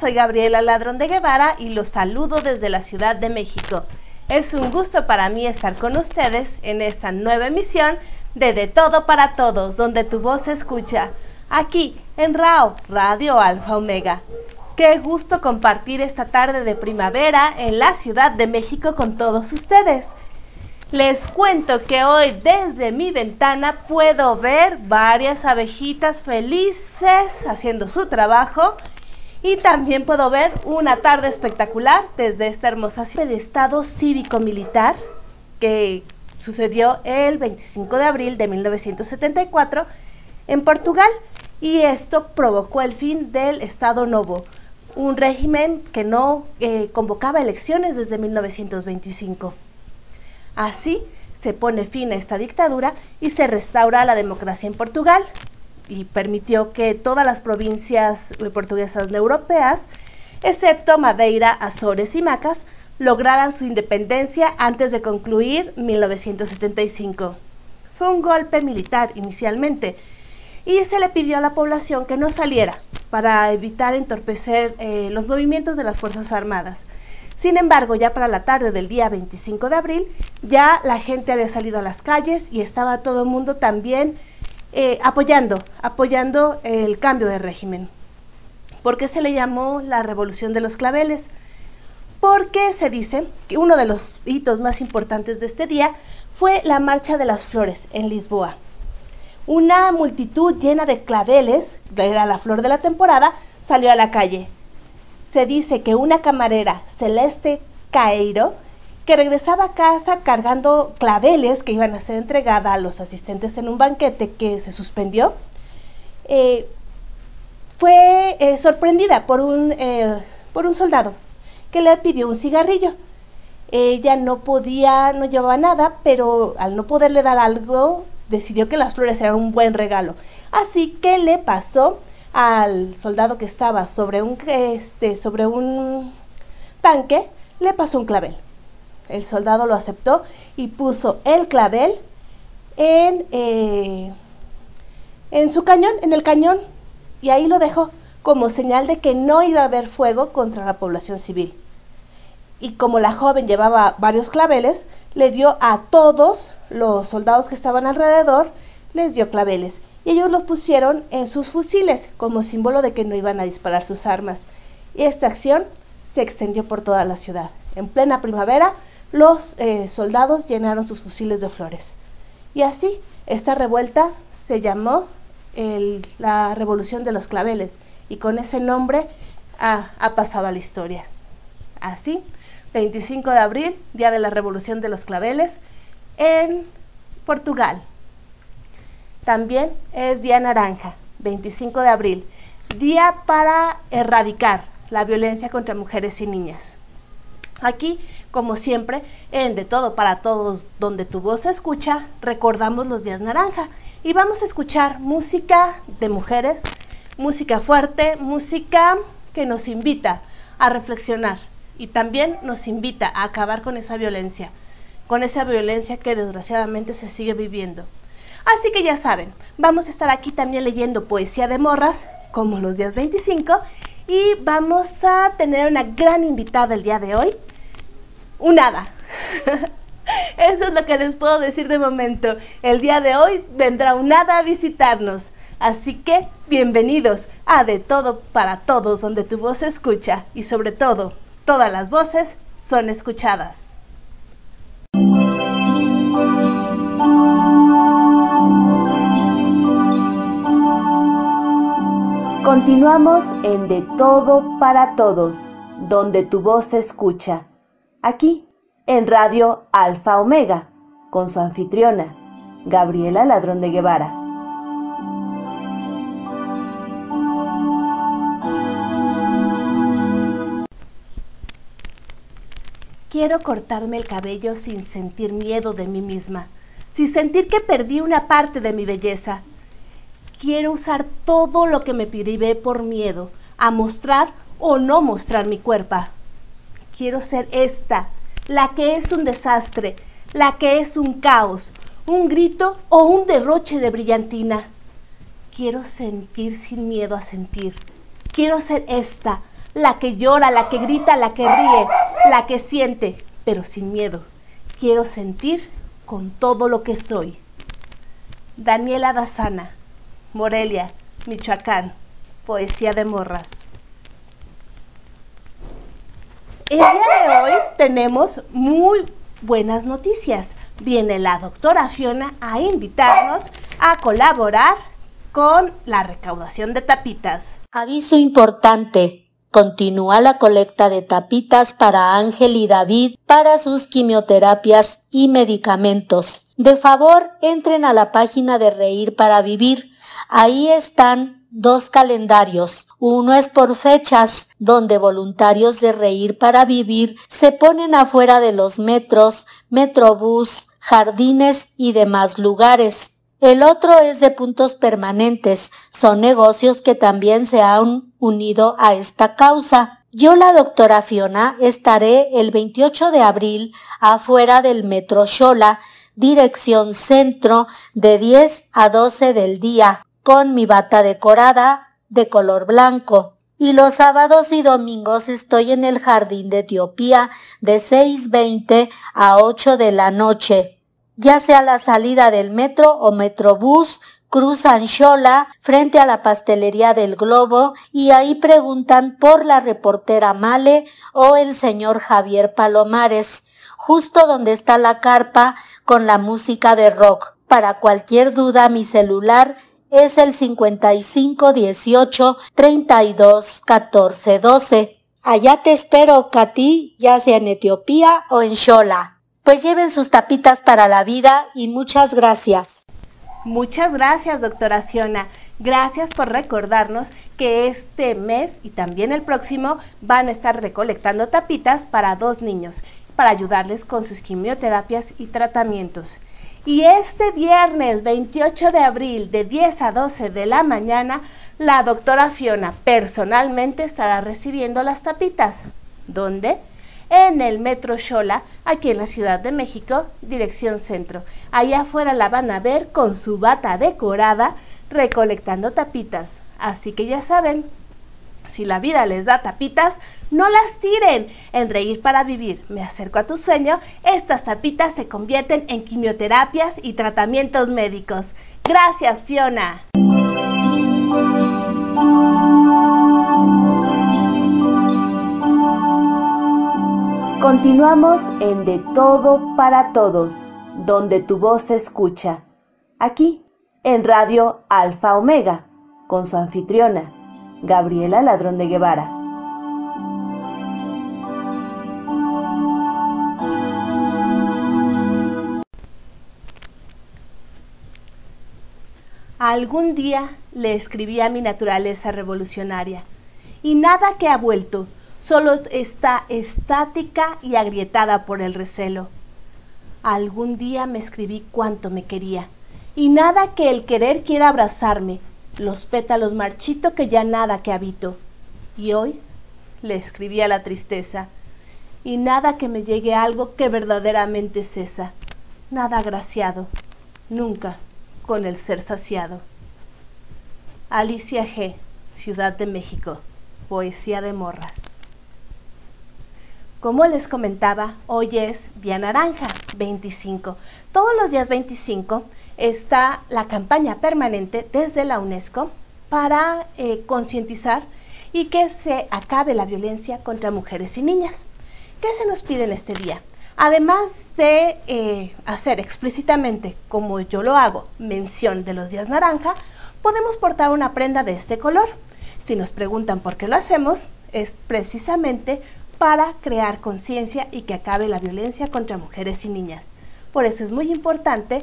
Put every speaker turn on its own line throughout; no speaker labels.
Soy Gabriela Ladrón de Guevara y los saludo desde la Ciudad de México. Es un gusto para mí estar con ustedes en esta nueva emisión de De Todo para Todos, donde tu voz se escucha, aquí en RAO, Radio Alfa Omega. Qué gusto compartir esta tarde de primavera en la Ciudad de México con todos ustedes. Les cuento que hoy desde mi ventana puedo ver varias abejitas felices haciendo su trabajo y también puedo ver una tarde espectacular desde esta hermosa ciudad de Estado cívico-militar que sucedió el 25 de abril de 1974 en Portugal y esto provocó el fin del Estado Novo, un régimen que no eh, convocaba elecciones desde 1925. Así se pone fin a esta dictadura y se restaura la democracia en Portugal y permitió que todas las provincias portuguesas europeas, excepto Madeira, Azores y Macas, lograran su independencia antes de concluir 1975. Fue un golpe militar inicialmente y se le pidió a la población que no saliera para evitar entorpecer eh, los movimientos de las Fuerzas Armadas. Sin embargo, ya para la tarde del día 25 de abril, ya la gente había salido a las calles y estaba todo el mundo también eh, apoyando, apoyando el cambio de régimen. ¿Por qué se le llamó la Revolución de los Claveles? Porque se dice que uno de los hitos más importantes de este día fue la Marcha de las Flores en Lisboa. Una multitud llena de claveles, era la flor de la temporada, salió a la calle se dice que una camarera, Celeste Caeiro, que regresaba a casa cargando claveles que iban a ser entregadas a los asistentes en un banquete que se suspendió, eh, fue eh, sorprendida por un, eh, por un soldado que le pidió un cigarrillo. Ella no podía, no llevaba nada, pero al no poderle dar algo, decidió que las flores eran un buen regalo. Así que le pasó al soldado que estaba sobre un, este, sobre un tanque, le pasó un clavel. El soldado lo aceptó y puso el clavel en, eh, en su cañón, en el cañón, y ahí lo dejó como señal de que no iba a haber fuego contra la población civil. Y como la joven llevaba varios claveles, le dio a todos los soldados que estaban alrededor, les dio claveles y ellos los pusieron en sus fusiles como símbolo de que no iban a disparar sus armas. Y esta acción se extendió por toda la ciudad. En plena primavera, los eh, soldados llenaron sus fusiles de flores. Y así, esta revuelta se llamó la Revolución de los Claveles y con ese nombre ha, ha pasado a la historia. Así, 25 de abril, Día de la Revolución de los Claveles, en Portugal. También es Día Naranja, 25 de abril, día para erradicar la violencia contra mujeres y niñas. Aquí, como siempre, en De Todo para Todos, donde tu voz se escucha, recordamos los días naranja y vamos a escuchar música de mujeres, música fuerte, música que nos invita a reflexionar y también nos invita a acabar con esa violencia, con esa violencia que desgraciadamente se sigue viviendo. Así que ya saben, vamos a estar aquí también leyendo poesía de morras, como los días 25, y vamos a tener una gran invitada el día de hoy, un hada. Eso es lo que les puedo decir de momento. El día de hoy vendrá un hada a visitarnos. Así que bienvenidos a De Todo para Todos, donde tu voz se escucha y sobre todo, todas las voces son escuchadas.
Continuamos en De Todo para Todos, donde tu voz se escucha. Aquí, en Radio Alfa Omega, con su anfitriona, Gabriela Ladrón de Guevara.
Quiero cortarme el cabello sin sentir miedo de mí misma, sin sentir que perdí una parte de mi belleza quiero usar todo lo que me privé por miedo a mostrar o no mostrar mi cuerpo. Quiero ser esta, la que es un desastre, la que es un caos, un grito o un derroche de brillantina. Quiero sentir sin miedo a sentir. Quiero ser esta, la que llora, la que grita, la que ríe, la que siente, pero sin miedo. Quiero sentir con todo lo que soy. Daniela Dazana, Morelia, Michoacán, Poesía de Morras. El día de hoy tenemos muy buenas noticias. Viene la doctora Fiona a invitarnos a colaborar con la recaudación de tapitas.
Aviso importante. Continúa la colecta de tapitas para Ángel y David para sus quimioterapias y medicamentos. De favor, entren a la página de Reír para Vivir. Ahí están dos calendarios. Uno es por fechas, donde voluntarios de Reír para Vivir se ponen afuera de los metros, metrobús, jardines y demás lugares. El otro es de puntos permanentes. Son negocios que también se han unido a esta causa. Yo, la doctora Fiona, estaré el 28 de abril afuera del Metro Xola, dirección centro, de 10 a 12 del día, con mi bata decorada de color blanco. Y los sábados y domingos estoy en el Jardín de Etiopía de 6.20 a 8 de la noche ya sea la salida del metro o metrobús, cruzan Xola frente a la pastelería del Globo y ahí preguntan por la reportera Male o el señor Javier Palomares, justo donde está la carpa con la música de rock. Para cualquier duda mi celular es el 55 18 32 14 12. Allá te espero, Katy, ya sea en Etiopía o en Xola. Pues lleven sus tapitas para la vida y muchas gracias.
Muchas gracias, doctora Fiona. Gracias por recordarnos que este mes y también el próximo van a estar recolectando tapitas para dos niños, para ayudarles con sus quimioterapias y tratamientos. Y este viernes 28 de abril de 10 a 12 de la mañana, la doctora Fiona personalmente estará recibiendo las tapitas. ¿Dónde? en el Metro Xola, aquí en la Ciudad de México, dirección centro. Allá afuera la van a ver con su bata decorada recolectando tapitas. Así que ya saben, si la vida les da tapitas, no las tiren. En Reír para Vivir, me acerco a tu sueño, estas tapitas se convierten en quimioterapias y tratamientos médicos. Gracias, Fiona.
Continuamos en De Todo para Todos, donde tu voz se escucha. Aquí, en Radio Alfa Omega, con su anfitriona, Gabriela Ladrón de Guevara.
Algún día le escribí a mi naturaleza revolucionaria, y nada que ha vuelto solo está estática y agrietada por el recelo. Algún día me escribí cuánto me quería, y nada que el querer quiera abrazarme, los pétalos marchito que ya nada que habito. Y hoy le escribí a la tristeza, y nada que me llegue algo que verdaderamente cesa, nada agraciado, nunca con el ser saciado. Alicia G., Ciudad de México, Poesía de Morras. Como les comentaba, hoy es Día Naranja 25. Todos los días 25 está la campaña permanente desde la UNESCO para eh, concientizar y que se acabe la violencia contra mujeres y niñas. ¿Qué se nos pide en este día? Además de eh, hacer explícitamente, como yo lo hago, mención de los días naranja, podemos portar una prenda de este color. Si nos preguntan por qué lo hacemos, es precisamente para crear conciencia y que acabe la violencia contra mujeres y niñas. Por eso es muy importante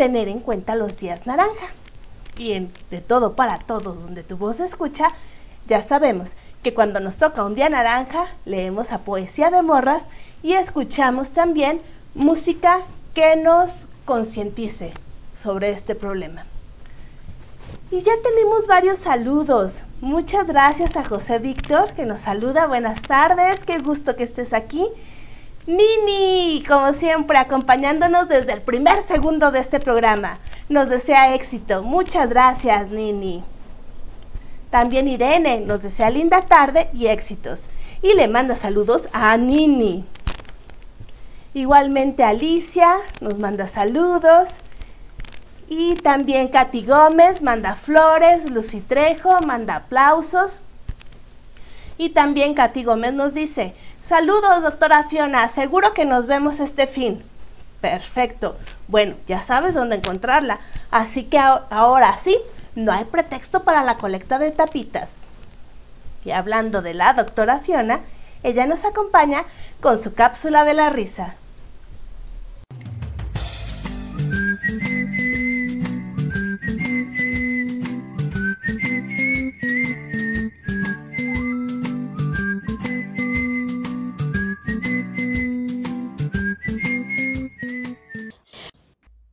tener en cuenta los días naranja. Y en De Todo para Todos, donde tu voz se escucha, ya sabemos que cuando nos toca un día naranja, leemos a poesía de morras y escuchamos también música que nos concientice sobre este problema. Y ya tenemos varios saludos. Muchas gracias a José Víctor que nos saluda. Buenas tardes, qué gusto que estés aquí. Nini, como siempre, acompañándonos desde el primer segundo de este programa. Nos desea éxito. Muchas gracias, Nini. También Irene nos desea linda tarde y éxitos. Y le manda saludos a Nini. Igualmente Alicia nos manda saludos. Y también Katy Gómez manda flores, Lucy Trejo manda aplausos. Y también Katy Gómez nos dice, saludos doctora Fiona, seguro que nos vemos este fin. Perfecto. Bueno, ya sabes dónde encontrarla. Así que ahora sí, no hay pretexto para la colecta de tapitas. Y hablando de la doctora Fiona, ella nos acompaña con su cápsula de la risa.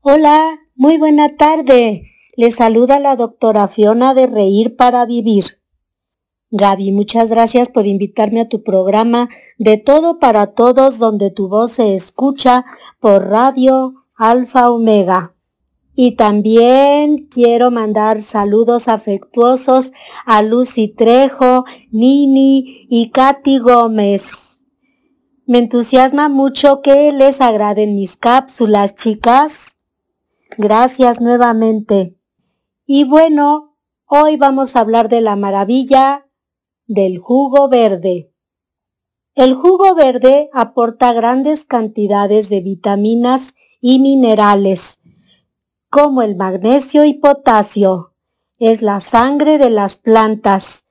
Hola, muy buena tarde. Le saluda la doctora Fiona de Reír para Vivir. Gaby, muchas gracias por invitarme a tu programa de todo para todos donde tu voz se escucha por radio Alfa Omega. Y también quiero mandar saludos afectuosos a Lucy Trejo, Nini y Katy Gómez. Me entusiasma mucho que les agraden mis cápsulas, chicas. Gracias nuevamente. Y bueno, hoy vamos a hablar de la maravilla del jugo verde. El jugo verde aporta grandes cantidades de vitaminas y minerales, como el magnesio y potasio. Es la sangre de las plantas.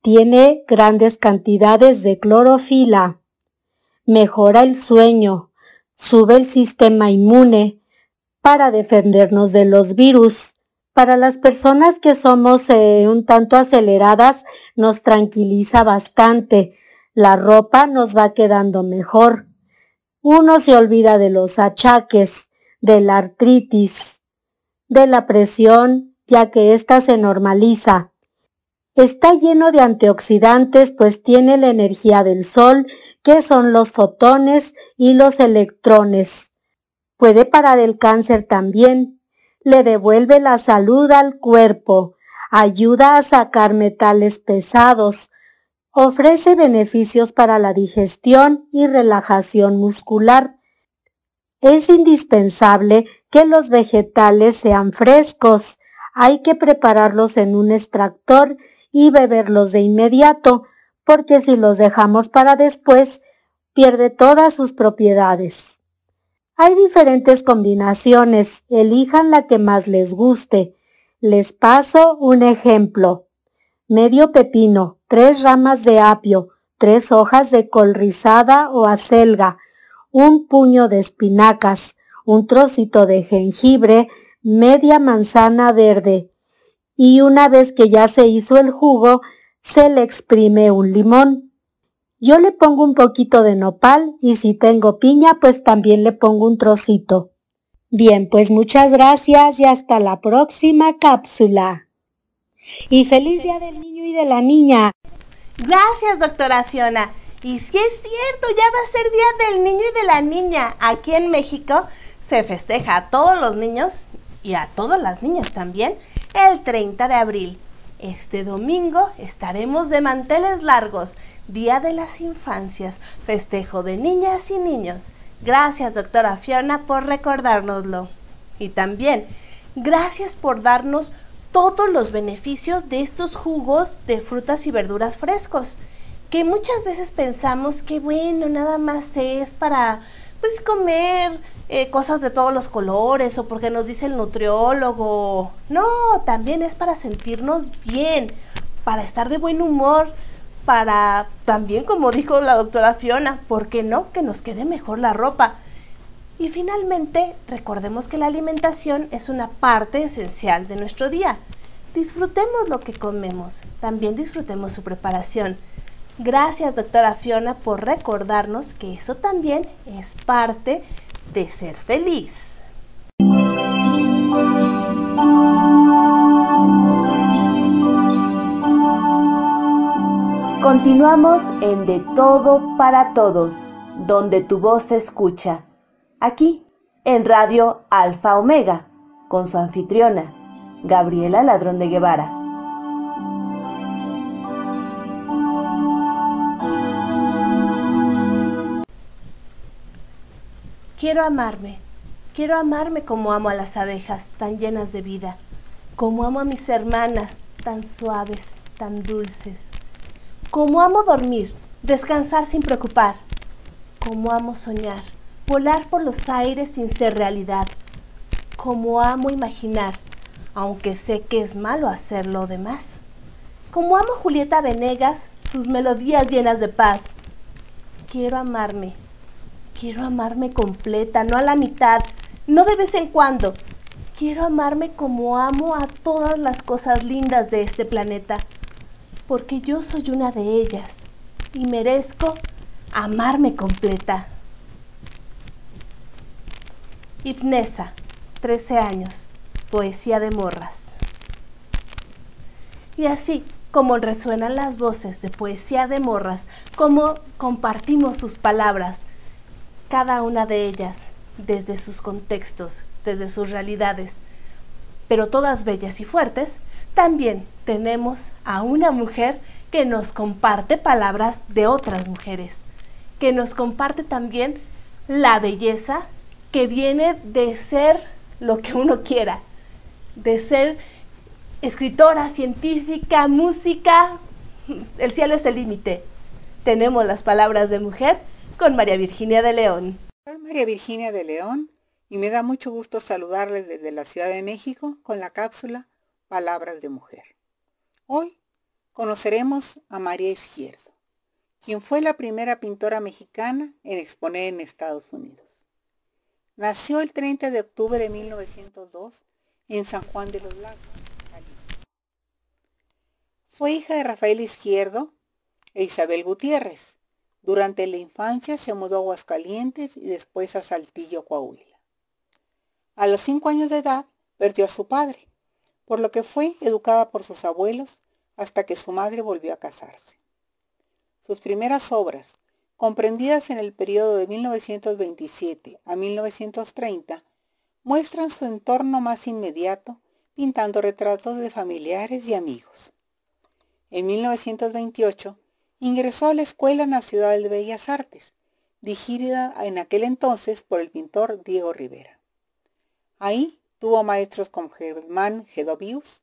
Tiene grandes cantidades de clorofila. Mejora el sueño, sube el sistema inmune, para defendernos de los virus. Para las personas que somos eh, un tanto aceleradas, nos tranquiliza bastante. La ropa nos va quedando mejor. Uno se olvida de los achaques, de la artritis, de la presión, ya que ésta se normaliza. Está lleno de antioxidantes, pues tiene la energía del sol, que son los fotones y los electrones. Puede parar el cáncer también. Le devuelve la salud al cuerpo. Ayuda a sacar metales pesados. Ofrece beneficios para la digestión y relajación muscular. Es indispensable que los vegetales sean frescos. Hay que prepararlos en un extractor y beberlos de inmediato, porque si los dejamos para después, pierde todas sus propiedades. Hay diferentes combinaciones, elijan la que más les guste. Les paso un ejemplo. Medio pepino, tres ramas de apio, tres hojas de col rizada o acelga, un puño de espinacas, un trocito de jengibre, media manzana verde. Y una vez que ya se hizo el jugo, se le exprime un limón. Yo le pongo un poquito de nopal y si tengo piña, pues también le pongo un trocito. Bien, pues muchas gracias y hasta la próxima cápsula. Y feliz día del niño y de la niña.
Gracias, doctora Fiona. Y si es cierto, ya va a ser día del niño y de la niña. Aquí en México se festeja a todos los niños y a todas las niñas también el 30 de abril. Este domingo estaremos de manteles largos Día de las Infancias, festejo de niñas y niños. Gracias, doctora Fiona, por recordárnoslo. Y también, gracias por darnos todos los beneficios de estos jugos de frutas y verduras frescos, que muchas veces pensamos que, bueno, nada más es para, pues, comer eh, cosas de todos los colores o porque nos dice el nutriólogo. No, también es para sentirnos bien, para estar de buen humor, para también, como dijo la doctora Fiona, ¿por qué no? Que nos quede mejor la ropa. Y finalmente, recordemos que la alimentación es una parte esencial de nuestro día. Disfrutemos lo que comemos, también disfrutemos su preparación. Gracias, doctora Fiona, por recordarnos que eso también es parte de ser feliz.
Continuamos en De Todo para Todos, donde tu voz se escucha. Aquí, en Radio Alfa Omega, con su anfitriona, Gabriela Ladrón de Guevara.
Quiero amarme, quiero amarme como amo a las abejas, tan llenas de vida, como amo a mis hermanas, tan suaves, tan dulces como amo dormir, descansar sin preocupar, como amo soñar, volar por los aires sin ser realidad, como amo imaginar, aunque sé que es malo hacer lo demás, como amo Julieta Venegas, sus melodías llenas de paz. Quiero amarme, quiero amarme completa, no a la mitad, no de vez en cuando. Quiero amarme como amo a todas las cosas lindas de este planeta, porque yo soy una de ellas y merezco amarme completa. Ifnesa, 13 años, poesía de morras. Y así como resuenan las voces de poesía de morras, como compartimos sus palabras, cada una de ellas, desde sus contextos, desde sus realidades, pero todas bellas y fuertes, también tenemos a una mujer que nos comparte palabras de otras mujeres, que nos comparte también la belleza que viene de ser lo que uno quiera, de ser escritora, científica, música. El cielo es el límite. Tenemos las palabras de mujer con María Virginia de León.
Soy María Virginia de León y me da mucho gusto saludarles desde la Ciudad de México con la cápsula Palabras de Mujer. Hoy conoceremos a María Izquierdo, quien fue la primera pintora mexicana en exponer en Estados Unidos. Nació el 30 de octubre de 1902 en San Juan de los Lagos, Jalisco. Fue hija de Rafael Izquierdo e Isabel Gutiérrez. Durante la infancia se mudó a Aguascalientes y después a Saltillo, Coahuila. A los cinco años de edad perdió a su padre, por lo que fue educada por sus abuelos hasta que su madre volvió a casarse. Sus primeras obras, comprendidas en el periodo de 1927 a 1930, muestran su entorno más inmediato pintando retratos de familiares y amigos. En 1928 ingresó a la Escuela Nacional de Bellas Artes, dirigida en aquel entonces por el pintor Diego Rivera. Ahí tuvo maestros como Germán Gedovius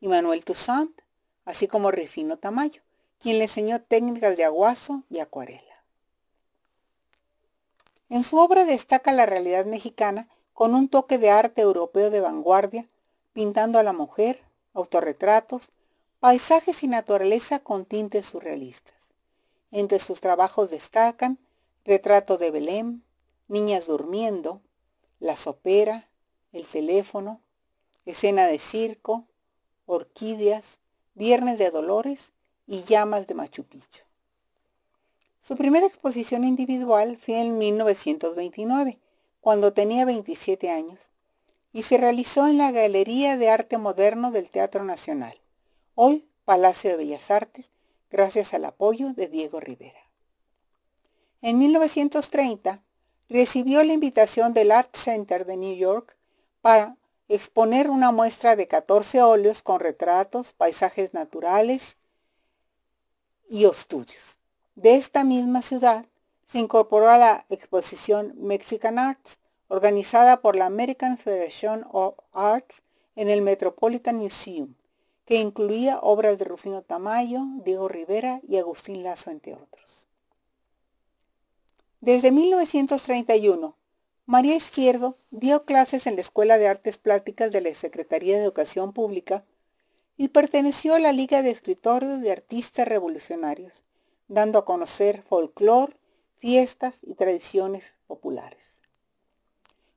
y Manuel Toussaint, así como Refino Tamayo, quien le enseñó técnicas de aguazo y acuarela. En su obra destaca la realidad mexicana con un toque de arte europeo de vanguardia, pintando a la mujer, autorretratos, paisajes y naturaleza con tintes surrealistas. Entre sus trabajos destacan Retrato de Belém, Niñas durmiendo, La sopera, El teléfono, Escena de circo, Orquídeas, Viernes de Dolores y Llamas de Machu Picchu. Su primera exposición individual fue en 1929, cuando tenía 27 años, y se realizó en la Galería de Arte Moderno del Teatro Nacional, hoy Palacio de Bellas Artes, gracias al apoyo de Diego Rivera. En 1930 recibió la invitación del Art Center de New York para exponer una muestra de 14 óleos con retratos, paisajes naturales y estudios. De esta misma ciudad se incorporó a la exposición Mexican Arts, organizada por la American Federation of Arts en el Metropolitan Museum, que incluía obras de Rufino Tamayo, Diego Rivera y Agustín Lazo, entre otros. Desde 1931, María Izquierdo dio clases en la Escuela de Artes Plásticas de la Secretaría de Educación Pública y perteneció a la Liga de Escritores de Artistas Revolucionarios, dando a conocer folclore, fiestas y tradiciones populares.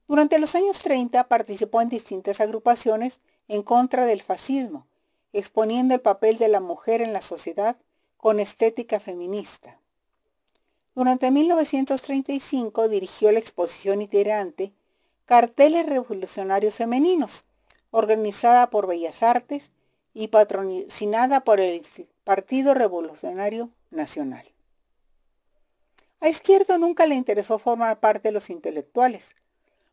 Durante los años 30 participó en distintas agrupaciones en contra del fascismo, exponiendo el papel de la mujer en la sociedad con estética feminista. Durante 1935 dirigió la exposición itinerante Carteles Revolucionarios Femeninos, organizada por Bellas Artes y patrocinada por el Partido Revolucionario Nacional. A Izquierdo nunca le interesó formar parte de los intelectuales,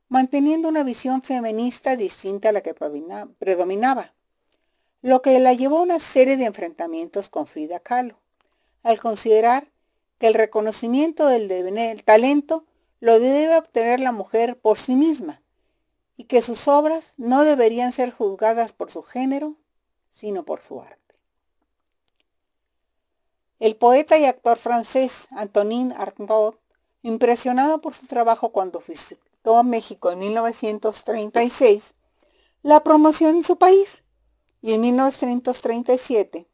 manteniendo una visión feminista distinta a la que predominaba, lo que la llevó a una serie de enfrentamientos con Frida Kahlo, al considerar que el reconocimiento del talento lo debe obtener la mujer por sí misma y que sus obras no deberían ser juzgadas por su género, sino por su arte. El poeta y actor francés Antonin Arnaud, impresionado por su trabajo cuando visitó a México en 1936, la promoción en su país y en 1937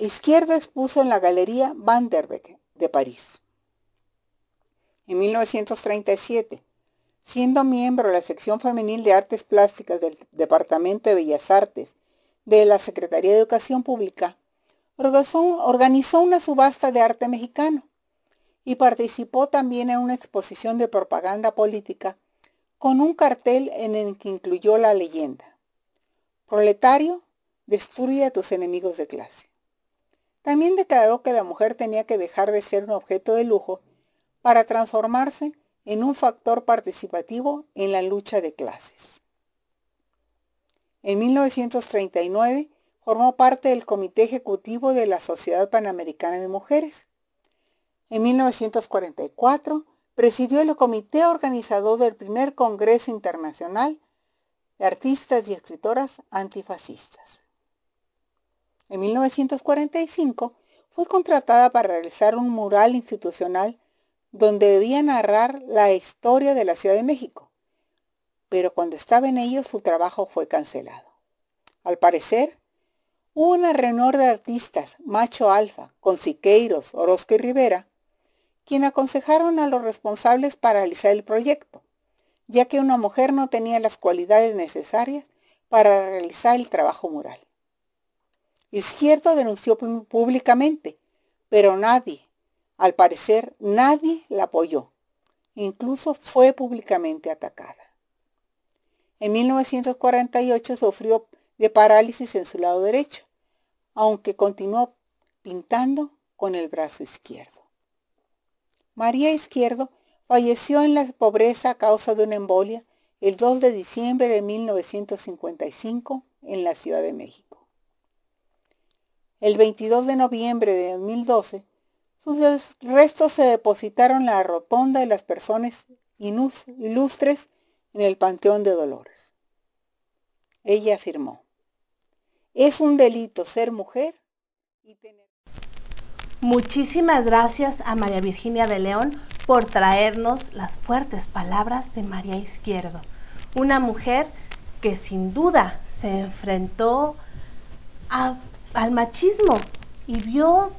Izquierdo expuso en la Galería Van der Beek de París. En 1937, siendo miembro de la sección femenil de artes plásticas del Departamento de Bellas Artes de la Secretaría de Educación Pública, organizó una subasta de arte mexicano y participó también en una exposición de propaganda política con un cartel en el que incluyó la leyenda, Proletario, destruye a tus enemigos de clase. También declaró que la mujer tenía que dejar de ser un objeto de lujo para transformarse en un factor participativo en la lucha de clases. En 1939 formó parte del Comité Ejecutivo de la Sociedad Panamericana de Mujeres. En 1944 presidió el comité organizador del primer Congreso Internacional de Artistas y Escritoras Antifascistas. En 1945 fue contratada para realizar un mural institucional donde debía narrar la historia de la Ciudad de México, pero cuando estaba en ello su trabajo fue cancelado. Al parecer, hubo una reunión de artistas, Macho Alfa, con Siqueiros, Orozco y Rivera, quien aconsejaron a los responsables para realizar el proyecto, ya que una mujer no tenía las cualidades necesarias para realizar el trabajo mural. Izquierdo denunció públicamente, pero nadie, al parecer nadie la apoyó. Incluso fue públicamente atacada. En 1948 sufrió de parálisis en su lado derecho, aunque continuó pintando con el brazo izquierdo. María Izquierdo falleció en la pobreza a causa de una embolia el 2 de diciembre de 1955 en la Ciudad de México. El 22 de noviembre de 2012, sus restos se depositaron en la rotonda de las personas ilustres en el Panteón de Dolores. Ella afirmó, es un delito ser mujer y tener...
Muchísimas gracias a María Virginia de León por traernos las fuertes palabras de María Izquierdo, una mujer que sin duda se enfrentó a al machismo y vio,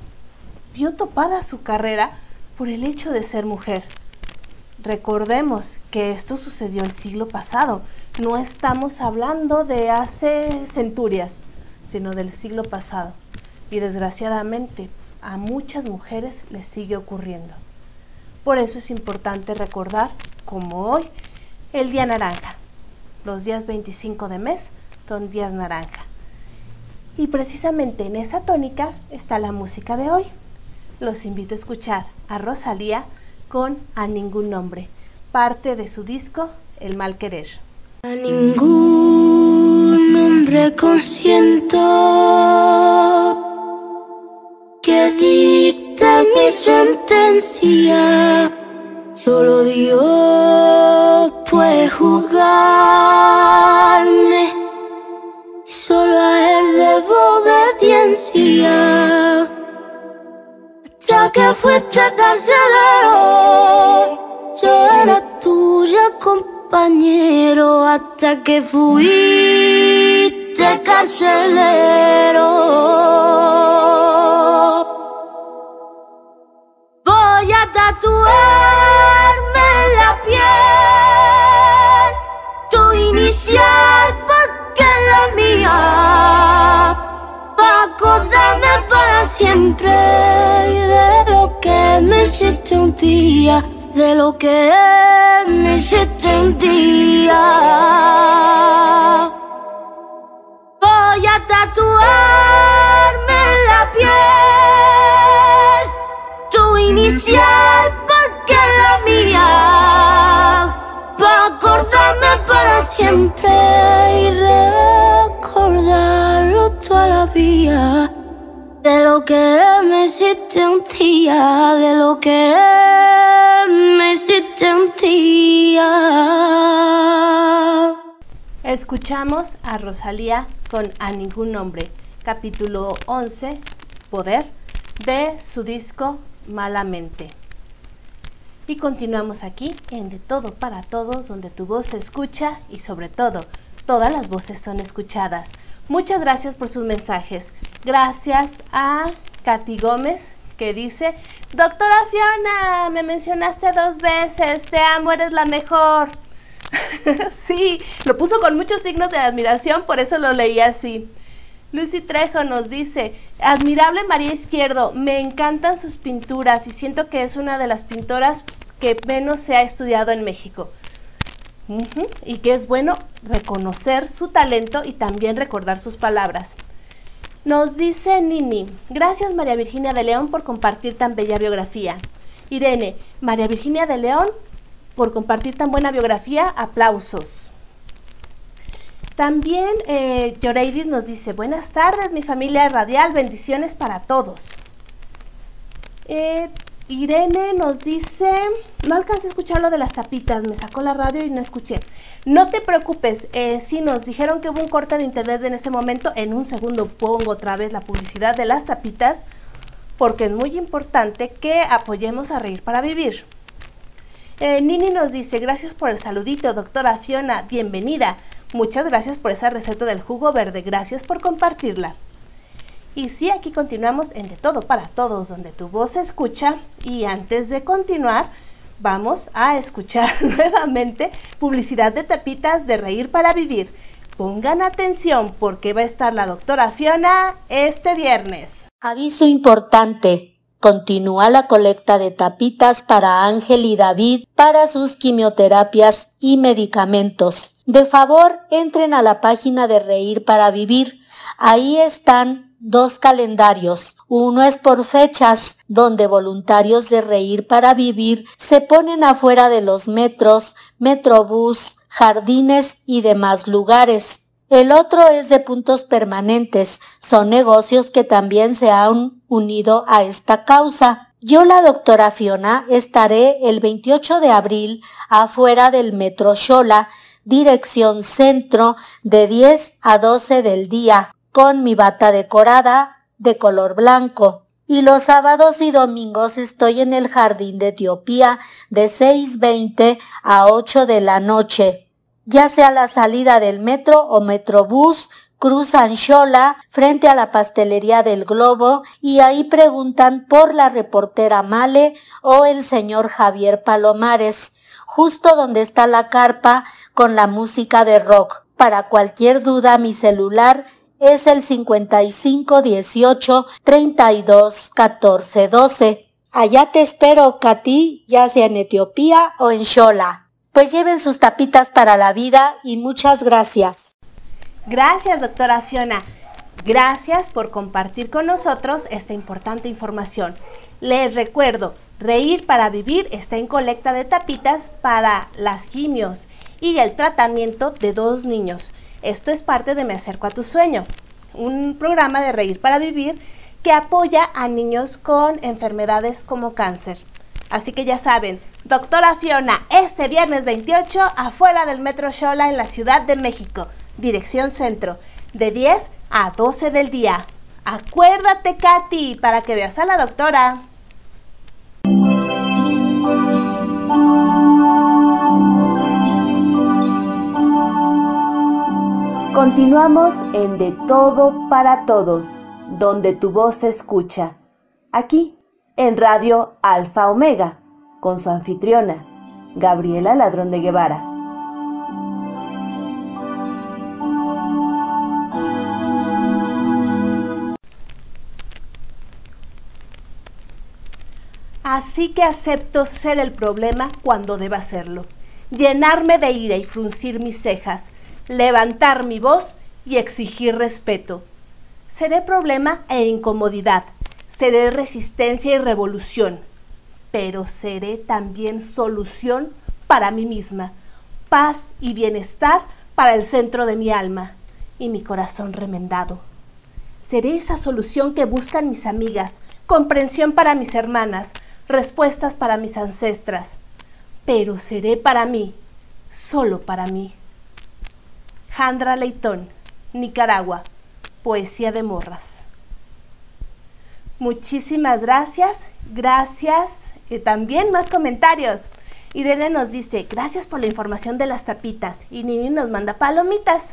vio topada su carrera por el hecho de ser mujer. Recordemos que esto sucedió el siglo pasado. No estamos hablando de hace centurias, sino del siglo pasado. Y desgraciadamente a muchas mujeres les sigue ocurriendo. Por eso es importante recordar, como hoy, el Día Naranja. Los días 25 de mes son días naranja. Y precisamente en esa tónica está la música de hoy. Los invito a escuchar a Rosalía con A Ningún Nombre, parte de su disco El Mal Querer.
A ningún nombre consiento que dicta mi sentencia. Solo Dios puede juzgarme Solo a él debo obediencia. Hasta que fuiste carcelero, yo era tuya compañero. Hasta que fuiste carcelero. Voy a tatuarme la piel tu inicial acordarme para siempre de lo que me hiciste un día, de lo que me hiciste un día. Voy a tatuarme en la piel tu inicial que me hiciste un día, de lo que me hiciste un día.
Escuchamos a Rosalía con A Ningún Nombre, capítulo 11, Poder, de su disco Malamente. Y continuamos aquí en De Todo para Todos, donde tu voz se escucha y sobre todo, todas las voces son escuchadas. Muchas gracias por sus mensajes. Gracias a Katy Gómez, que dice, Doctora Fiona, me mencionaste dos veces, te amo, eres la mejor. sí, lo puso con muchos signos de admiración, por eso lo leí así. Lucy Trejo nos dice, admirable María Izquierdo, me encantan sus pinturas y siento que es una de las pintoras que menos se ha estudiado en México. Y que es bueno reconocer su talento y también recordar sus palabras. Nos dice Nini, gracias María Virginia de León por compartir tan bella biografía. Irene, María Virginia de León por compartir tan buena biografía, aplausos. También eh, nos dice, buenas tardes mi familia radial, bendiciones para todos. Eh, Irene nos dice, no alcancé a escuchar lo de las tapitas, me sacó la radio y no escuché. No te preocupes, eh, nos dijeron que hubo un corte de internet en ese momento, en un segundo pongo otra vez la publicidad de las tapitas, porque es muy importante que apoyemos a Reír para Vivir. Eh, Nini nos dice, gracias por el saludito, doctora Fiona, bienvenida. Muchas gracias por esa receta del jugo verde, gracias por compartirla. Y sí, aquí continuamos en De Todo para Todos, donde tu voz se escucha. Y antes de continuar, vamos a escuchar nuevamente publicidad de tapitas de Reír para Vivir. Pongan atención porque va a estar la doctora Fiona este viernes.
Aviso importante. Continúa la colecta de tapitas para Ángel y David para sus quimioterapias y medicamentos. De favor, entren a la página de Reír para Vivir. Ahí están dos calendarios. Uno es por fechas, donde voluntarios de Reír para Vivir se ponen afuera de los metros, metrobús, jardines y demás lugares. El otro es de puntos permanentes. Son negocios que también se han unido a esta causa. Yo, la doctora Fiona, estaré el 28 de abril afuera del Metro Xola, dirección centro, de 10 a 12 del día, con mi bata decorada de color blanco. Y los sábados y domingos estoy en el Jardín de Etiopía de 6.20 a 8 de la noche ya sea la salida del metro o metrobús, cruzan Xola frente a la pastelería del Globo y ahí preguntan por la reportera Male o el señor Javier Palomares, justo donde está la carpa con la música de rock. Para cualquier duda mi celular es el 55 18 32 14 12. Allá te espero, Katy, ya sea en Etiopía o en Xola. Pues lleven sus tapitas para la vida y muchas gracias.
Gracias, doctora Fiona. Gracias por compartir con nosotros esta importante información. Les recuerdo, Reír para Vivir está en colecta de tapitas para las quimios y el tratamiento de dos niños. Esto es parte de Me Acerco a tu Sueño, un programa de Reír para Vivir que apoya a niños con enfermedades como cáncer. Así que ya saben, doctora Fiona, este viernes 28 afuera del Metro Xola en la Ciudad de México, dirección centro, de 10 a 12 del día. Acuérdate, Katy, para que veas a la doctora.
Continuamos en De Todo para Todos, donde tu voz se escucha. Aquí en Radio Alfa Omega, con su anfitriona, Gabriela Ladrón de Guevara.
Así que acepto ser el problema cuando deba serlo, llenarme de ira y fruncir mis cejas, levantar mi voz y exigir respeto. Seré problema e incomodidad, seré resistencia y revolución, pero seré también solución para mí misma, paz y bienestar para el centro de mi alma y mi corazón remendado. Seré esa solución que buscan mis amigas, comprensión para mis hermanas, respuestas para mis ancestras, pero seré para mí, solo para mí. Alejandra Leitón, Nicaragua, Poesía de Morras. Muchísimas gracias, gracias. Y también más comentarios. Irene nos dice, gracias por la información de las tapitas. Y Nini nos manda palomitas.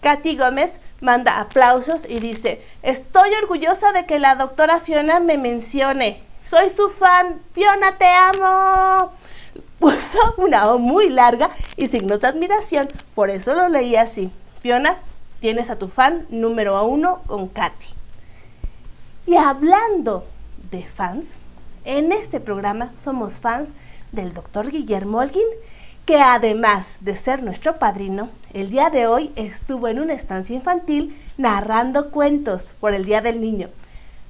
Katy Gómez manda aplausos y dice, estoy orgullosa de que la doctora Fiona me mencione. Soy su fan. Fiona, te amo. Puso una O muy larga y signos de admiración. Por eso lo leí así. Fiona, tienes a tu fan número uno con Katy. Y hablando de fans, en este programa somos fans del doctor Guillermo Holguín, que además de ser nuestro padrino, el día de hoy estuvo en una estancia infantil narrando cuentos por el Día del Niño.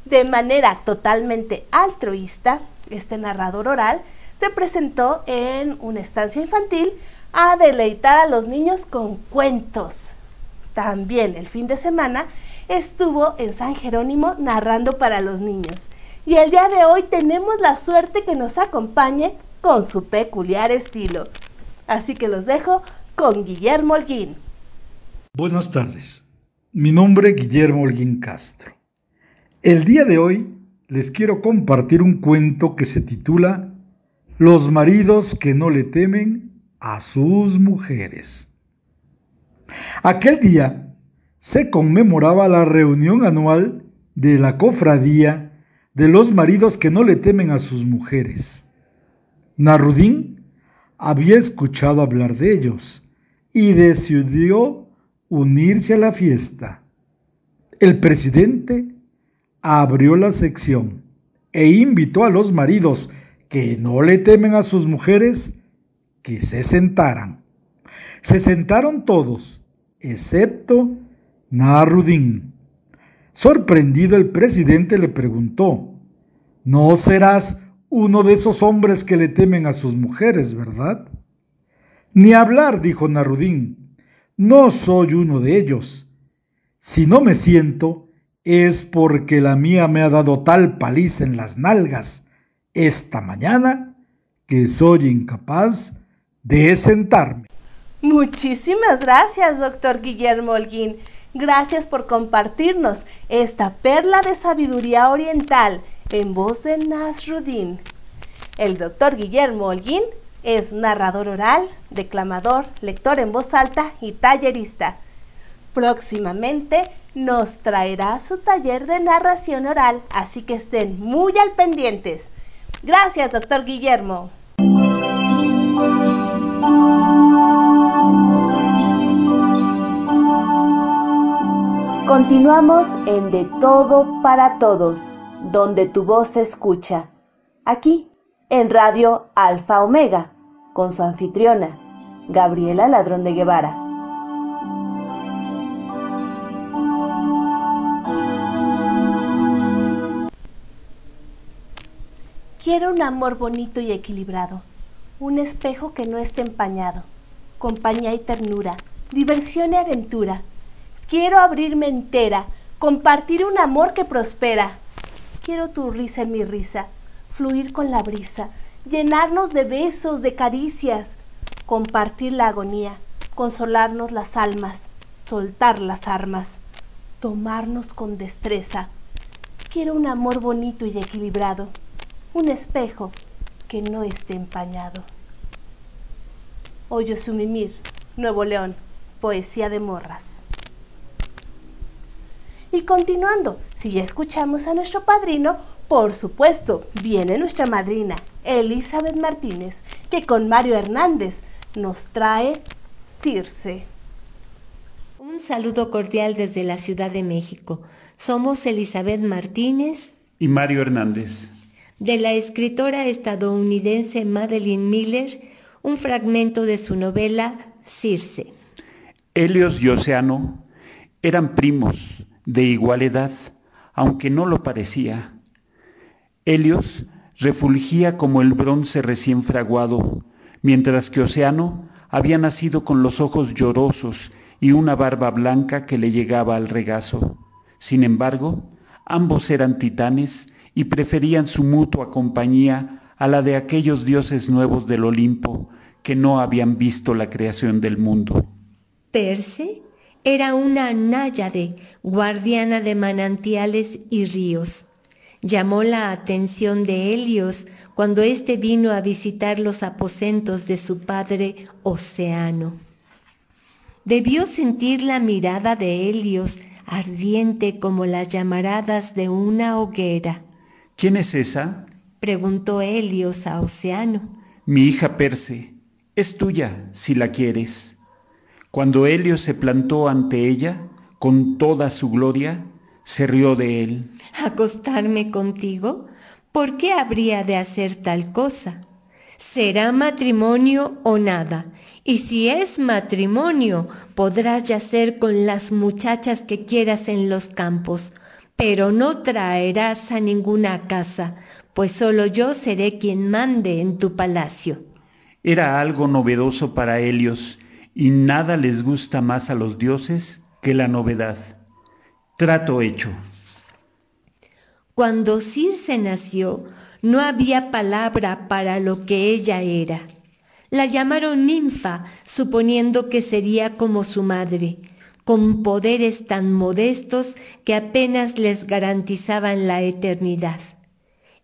De manera totalmente altruista, este narrador oral se presentó en una estancia infantil a deleitar a los niños con cuentos. También el fin de semana estuvo en San Jerónimo narrando para los niños. Y el día de hoy tenemos la suerte que nos acompañe con su peculiar estilo. Así que los dejo con Guillermo Holguín.
Buenas tardes. Mi nombre es Guillermo Holguín Castro. El día de hoy les quiero compartir un cuento que se titula Los maridos que no le temen a sus mujeres. Aquel día se conmemoraba la reunión anual de la cofradía de los maridos que no le temen a sus mujeres. Narudín había escuchado hablar de ellos y decidió unirse a la fiesta. El presidente abrió la sección e invitó a los maridos que no le temen a sus mujeres que se sentaran. Se sentaron todos, excepto Narudín. Sorprendido el presidente le preguntó, ¿no serás uno de esos hombres que le temen a sus mujeres, verdad? Ni hablar, dijo Narudín, no soy uno de ellos. Si no me siento, es porque la mía me ha dado tal paliza en las nalgas esta mañana que soy incapaz de sentarme.
Muchísimas gracias, doctor Guillermo Holguín. Gracias por compartirnos esta perla de sabiduría oriental en voz de Nasruddin. El doctor Guillermo Holguín es narrador oral, declamador, lector en voz alta y tallerista. Próximamente nos traerá su taller de narración oral, así que estén muy al pendientes. Gracias, doctor Guillermo.
Continuamos en De Todo para Todos, donde tu voz se escucha. Aquí, en Radio Alfa Omega, con su anfitriona, Gabriela Ladrón de Guevara.
Quiero un amor bonito y equilibrado, un espejo que no esté empañado, compañía y ternura, diversión y aventura Quiero abrirme entera, compartir un amor que prospera. Quiero tu risa en mi risa, fluir con la brisa, llenarnos de besos, de caricias, compartir la agonía, consolarnos las almas, soltar las armas, tomarnos con destreza. Quiero un amor bonito y equilibrado, un espejo que no esté empañado. Hoyo Sumimir, Nuevo León, Poesía de Morras. Y continuando, si ya escuchamos a nuestro padrino, por supuesto, viene nuestra madrina, Elizabeth Martínez, que con Mario Hernández nos trae Circe.
Un saludo cordial desde la Ciudad de México. Somos Elizabeth Martínez
y Mario Hernández.
De la escritora estadounidense Madeline Miller, un fragmento de su novela Circe.
Helios y Océano eran primos de igual edad, aunque no lo parecía. Helios refulgía como el bronce recién fraguado, mientras que Océano había nacido con los ojos llorosos y una barba blanca que le llegaba al regazo. Sin embargo, ambos eran titanes y preferían su mutua compañía a la de aquellos dioses nuevos del Olimpo que no habían visto la creación del mundo.
Perse era una náyade, guardiana de manantiales y ríos. Llamó la atención de Helios cuando éste vino a visitar los aposentos de su padre Océano. Debió sentir la mirada de Helios ardiente como las llamaradas de una hoguera.
¿Quién es esa?
preguntó Helios a Océano.
Mi hija Perse, es tuya si la quieres. Cuando Helios se plantó ante ella, con toda su gloria, se rió de él.
¿Acostarme contigo? ¿Por qué habría de hacer tal cosa? Será matrimonio o nada, y si es matrimonio, podrás yacer con las muchachas que quieras en los campos, pero no traerás a ninguna casa, pues solo yo seré quien mande en tu palacio.
Era algo novedoso para Helios, y nada les gusta más a los dioses que la novedad. Trato hecho.
Cuando Circe nació, no había palabra para lo que ella era. La llamaron ninfa, suponiendo que sería como su madre, con poderes tan modestos que apenas les garantizaban la eternidad.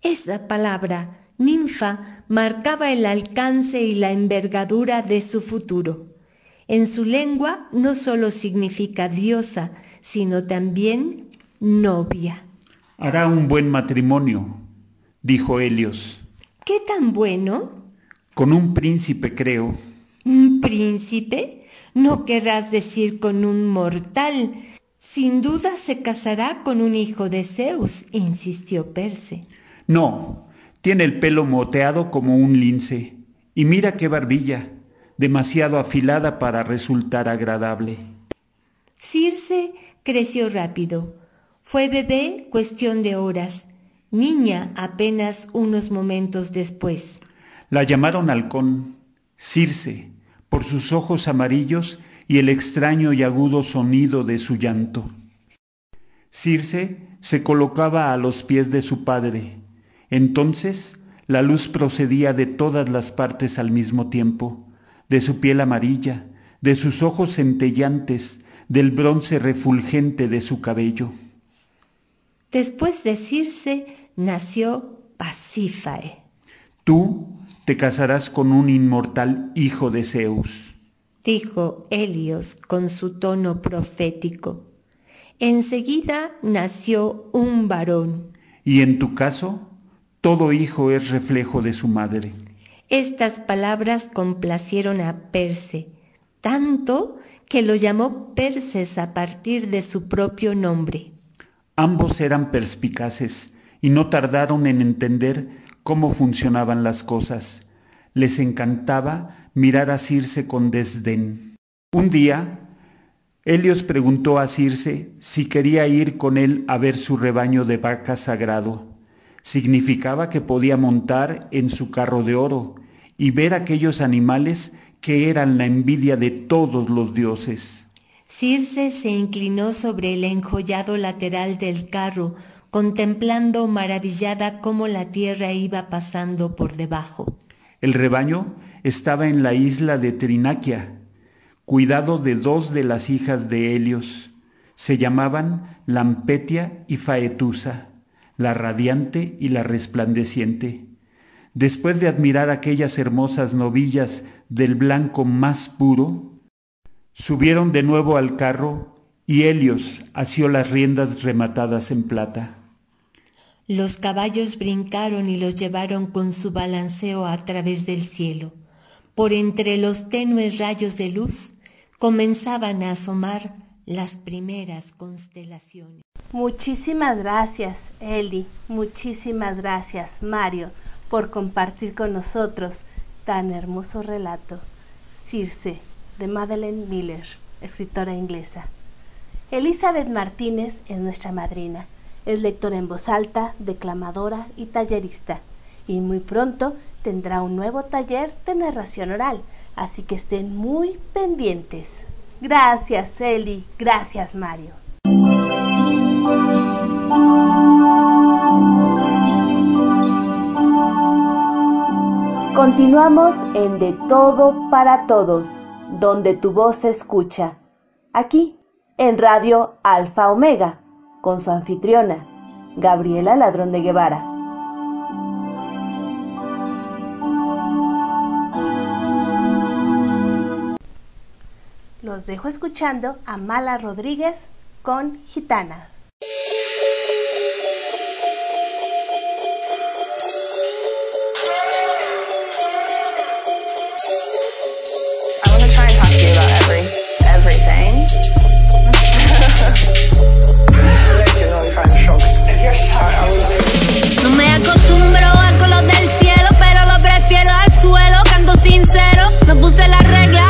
Esa palabra, ninfa, marcaba el alcance y la envergadura de su futuro. En su lengua no solo significa diosa, sino también novia.
Hará un buen matrimonio, dijo Helios.
¿Qué tan bueno?
Con un príncipe, creo.
¿Un príncipe? No querrás decir con un mortal. Sin duda se casará con un hijo de Zeus, insistió Perse.
No, tiene el pelo moteado como un lince. Y mira qué barbilla, demasiado afilada para resultar agradable.
Circe creció rápido fue bebé cuestión de horas, niña apenas unos momentos después.
La llamaron halcón, Circe, por sus ojos amarillos y el extraño y agudo sonido de su llanto. Circe se colocaba a los pies de su padre. Entonces la luz procedía de todas las partes al mismo tiempo, de su piel amarilla, de sus ojos centellantes, del bronce refulgente de su cabello.
Después de Circe nació Pasífae.
Tú te casarás con un inmortal hijo de Zeus,
dijo Helios con su tono profético. Enseguida nació un varón.
Y en tu caso, todo hijo es reflejo de su madre.
Estas palabras complacieron a Perse, tanto que lo llamó Perses a partir de su propio nombre.
Ambos eran perspicaces y no tardaron en entender cómo funcionaban las cosas. Les encantaba mirar a Circe con desdén. Un día, Helios preguntó a Circe si quería ir con él a ver su rebaño de vaca sagrado. Significaba que podía montar en su carro de oro y ver aquellos animales que eran la envidia de todos los dioses.
Circe se inclinó sobre el enjollado lateral del carro, contemplando maravillada cómo la tierra iba pasando por debajo.
El rebaño estaba en la isla de Trinaquia, cuidado de dos de las hijas de Helios. Se llamaban Lampetia y Faetusa, la radiante y la resplandeciente. Después de admirar aquellas hermosas novillas del blanco más puro, Subieron de nuevo al carro y Helios asió las riendas rematadas en plata.
Los caballos brincaron y los llevaron con su balanceo a través del cielo. Por entre los tenues rayos de luz comenzaban a asomar las primeras constelaciones.
Muchísimas gracias, Eli. Muchísimas gracias, Mario, por compartir con nosotros tan hermoso relato. Circe, de Madeleine Miller, escritora inglesa. Elizabeth Martínez es nuestra madrina. Es lectora en voz alta, declamadora y tallerista. Y muy pronto tendrá un nuevo taller de narración oral, así que estén muy pendientes. Gracias, Eli. Gracias, Mario.
Continuamos en De Todo para Todos donde tu voz se escucha.
aquí en Radio Alfa Omega, con su anfitriona, Gabriela Ladrón de Guevara.
Los dejo escuchando a Mala Rodríguez con Gitana. No puse la regla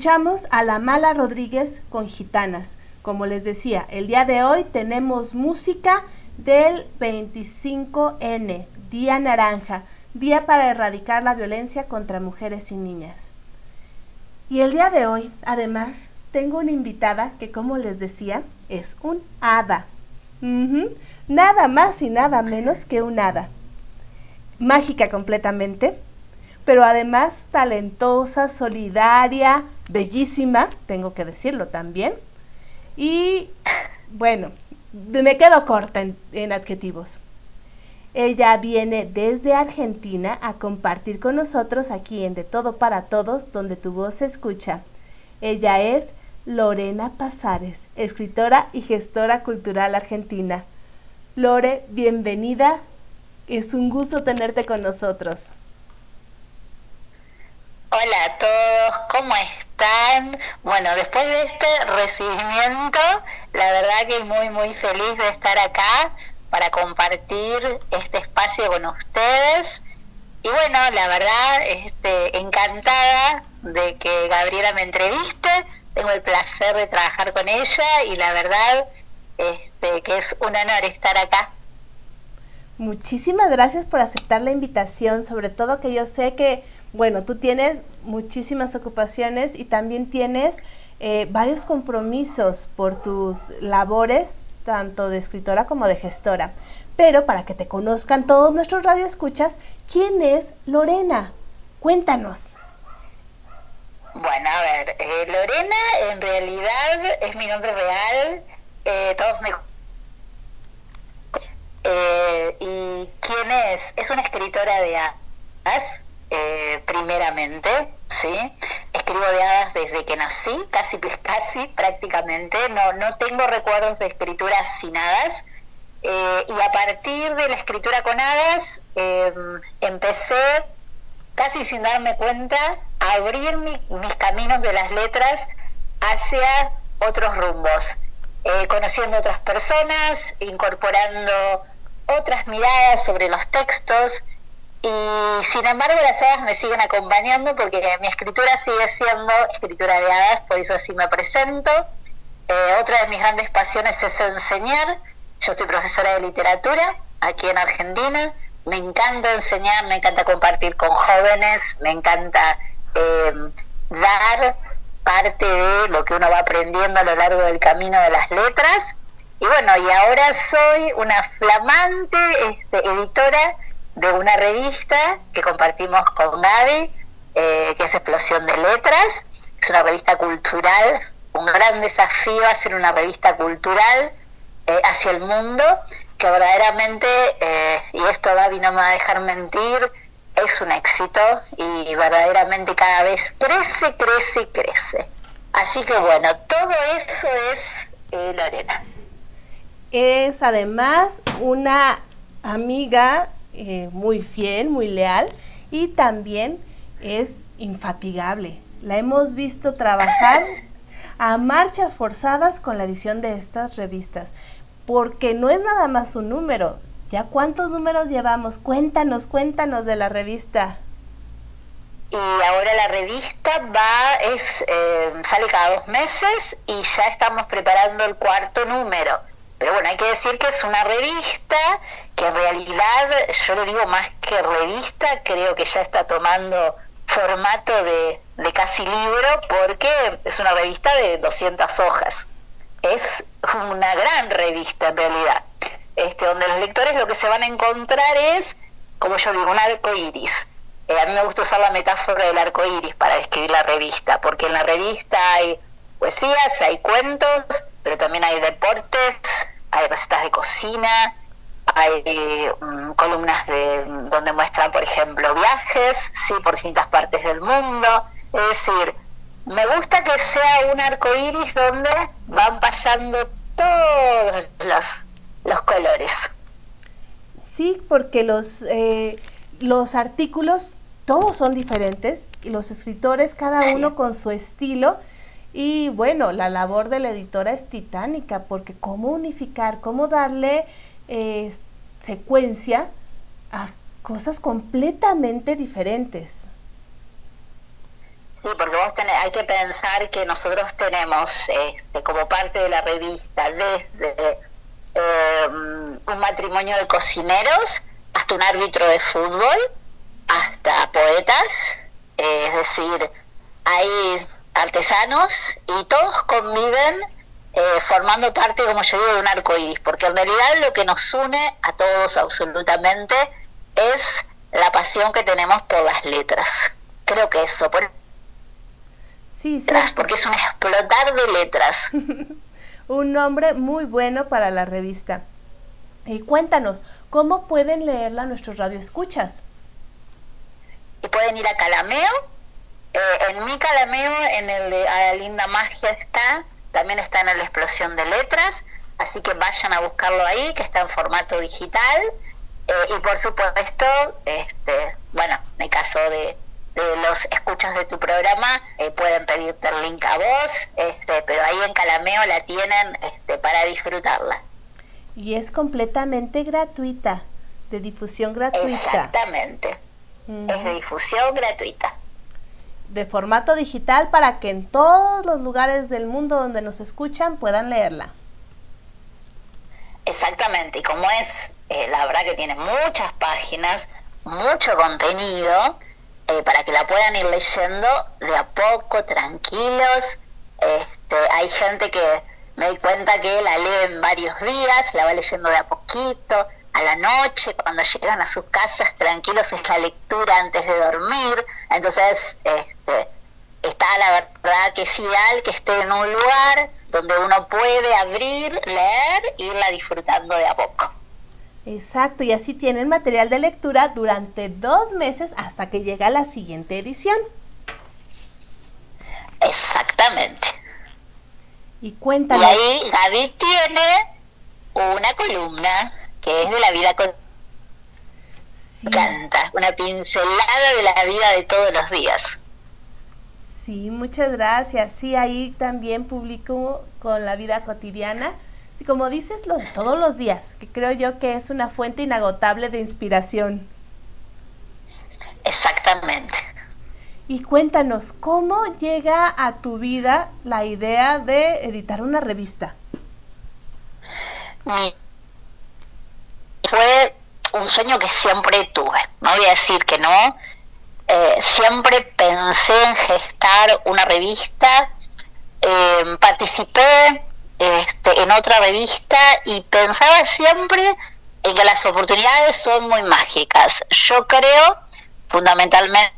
Escuchamos a la Mala Rodríguez con Gitanas. Como les decía, el día de hoy tenemos música del 25N, Día Naranja, Día para erradicar la violencia contra mujeres y niñas. Y el día de hoy, además, tengo una invitada que, como les decía, es un hada. Nada más y nada menos que un hada. Mágica completamente, pero además talentosa, solidaria, bellísima, tengo que decirlo también. Y bueno, me quedo corta en, adjetivos. Ella viene desde Argentina a compartir con nosotros aquí en De Todo para Todos, donde tu voz se escucha. Ella es Lorena Pasares, escritora y gestora cultural argentina. Lore, bienvenida. Es un gusto tenerte con nosotros.
Hola a todos, ¿cómo están? Bueno, después de este recibimiento, la verdad que muy, muy feliz de estar acá para compartir este espacio con ustedes. Y bueno, la verdad, este, encantada de que Gabriela me entreviste. Tengo el placer de trabajar con ella y la verdad este, que es un honor estar acá.
Muchísimas gracias por aceptar la invitación, sobre todo que yo sé que bueno, tú tienes muchísimas ocupaciones y también tienes
eh, varios compromisos por tus labores, tanto de escritora como de gestora. Pero para que te conozcan todos nuestros radioescuchas, ¿quién es Lorena? Cuéntanos.
Bueno, a ver, eh, Lorena en realidad es mi nombre real, eh, todos me... Eh, ¿Y quién es? Es una escritora de hadas, primeramente, ¿sí? Escribo de hadas desde que nací, casi, casi prácticamente, no, no tengo recuerdos de escritura sin hadas, y a partir de la escritura con hadas empecé casi sin darme cuenta, abrir mis caminos de las letras hacia otros rumbos, eh, conociendo otras personas, incorporando otras miradas sobre los textos y sin embargo las hadas me siguen acompañando porque mi escritura sigue siendo escritura de hadas, por eso así me presento. Eh, otra de mis grandes pasiones es enseñar. Yo soy profesora de literatura aquí en Argentina me encanta enseñar, me encanta compartir con jóvenes, me encanta eh, dar parte de lo que uno va aprendiendo a lo largo del camino de las letras. Y bueno, y ahora soy una flamante este, editora de una revista que compartimos con Gaby, eh, que es Explosión de Letras. Es una revista cultural, un gran desafío hacer una revista cultural eh, hacia el mundo que verdaderamente, eh, y esto Gaby no me va a dejar mentir, es un éxito y verdaderamente cada vez crece, crece, crece. Así que bueno, todo eso es Lorena.
Es además una amiga eh, muy fiel, muy leal y también es infatigable. La hemos visto trabajar a marchas forzadas con la edición de estas revistas porque no es nada más un número. ¿Ya cuántos números llevamos? Cuéntanos, cuéntanos de la revista.
Y ahora la revista va, es, eh, sale cada dos meses y ya estamos preparando el cuarto número. Pero bueno, hay que decir que es una revista que en realidad, yo lo digo más que revista, creo que ya está tomando formato de, de casi libro porque es una revista de 200 hojas es una gran revista en realidad, este, donde los lectores lo que se van a encontrar es, como yo digo, un arco iris. Eh, a mí me gusta usar la metáfora del arco iris para describir la revista, porque en la revista hay poesías, hay cuentos, pero también hay deportes, hay recetas de cocina, hay mm, columnas de donde muestran, por ejemplo, viajes, sí, por distintas partes del mundo. Es decir, me gusta que sea un arco iris donde van pasando todos los, los colores.
Sí, porque los, eh, los artículos todos son diferentes y los escritores cada uno con su estilo. Y bueno, la labor de la editora es titánica porque cómo unificar, cómo darle eh, secuencia a cosas completamente diferentes.
Sí, porque vos tenés, hay que pensar que nosotros tenemos este, como parte de la revista desde em, un matrimonio de cocineros hasta un árbitro de fútbol, hasta poetas, eh, es decir, hay artesanos y todos conviven eh, formando parte, como yo digo, de un arco iris, porque en realidad lo que nos une a todos absolutamente es la pasión que tenemos por las letras. Creo que eso, por Sí, sí. porque es un explotar de letras.
un nombre muy bueno para la revista. Y cuéntanos, ¿cómo pueden leerla nuestros radioescuchas?
Y pueden ir a Calameo. Eh, en mi Calameo, en el de A la Linda Magia está, también está en la Explosión de Letras, así que vayan a buscarlo ahí, que está en formato digital. Eh, y por supuesto, este, bueno, en el caso de, de los escuchas de tu programa eh, pueden pedirte el link a vos, este, pero ahí en Calameo la tienen este, para disfrutarla.
Y es completamente gratuita, de difusión gratuita.
Exactamente, es de difusión gratuita.
De formato digital para que en todos los lugares del mundo donde nos escuchan puedan leerla.
Exactamente, y como es, eh, la verdad que tiene muchas páginas, mucho contenido, eh, para que la puedan ir leyendo de a poco, tranquilos, Este, hay gente que me di cuenta que la lee en varios días, la va leyendo de a poquito, a la noche, cuando llegan a sus casas tranquilos es la lectura antes de dormir. Entonces, este, está la verdad que es ideal que esté en un lugar donde uno puede abrir, leer e irla disfrutando de a poco.
Exacto, y así tienen material de lectura durante dos meses hasta que llega la siguiente edición.
Exactamente.
Y cuéntame.
Y ahí Gaby tiene una columna que es de la vida con canta, una pincelada de la vida de todos los días.
Sí, muchas gracias. Sí, ahí también publico con la vida cotidiana. Sí, como dices, lo de todos los días, que creo yo que es una fuente inagotable de inspiración.
Exactamente.
Y cuéntanos, ¿cómo llega a tu vida la idea de editar una revista?
Fue un sueño que siempre tuve, no voy a decir que no, eh, siempre pensé en gestar una revista, eh, participé este, en otra revista y pensaba siempre en que las oportunidades son muy mágicas. Yo creo, fundamentalmente,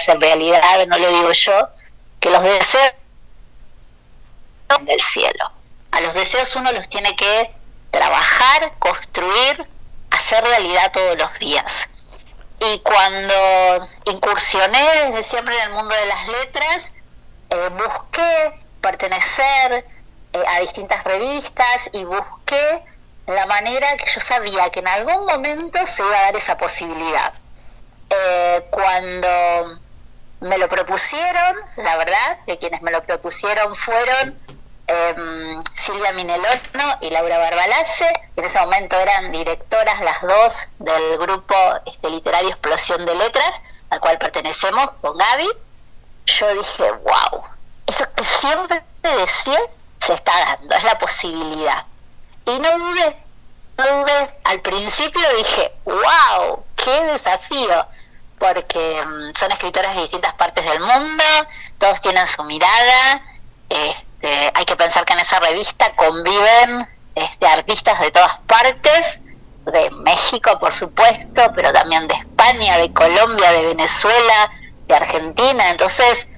ser realidad, no lo digo yo, que los deseos del cielo. A los deseos uno los tiene que trabajar, construir, hacer realidad todos los días. Y cuando incursioné desde siempre en el mundo de las letras, eh, busqué pertenecer eh, a distintas revistas y busqué la manera que yo sabía que en algún momento se iba a dar esa posibilidad. Eh, cuando me lo propusieron, la verdad, que quienes me lo propusieron fueron Em, Silvia Minelono y Laura Barbalace, en ese momento eran directoras las dos del grupo este, literario Explosión de Letras, al cual pertenecemos con Gaby. Yo dije, wow, eso que siempre decía se está dando, es la posibilidad. Y no dudé, no dudé. Al principio dije, wow, qué desafío, porque em, son escritores de distintas partes del mundo, todos tienen su mirada. Eh, este, hay que pensar que en esa revista conviven este, artistas de todas partes, de México por supuesto, pero también de España, de Colombia, de Venezuela, de Argentina. Entonces,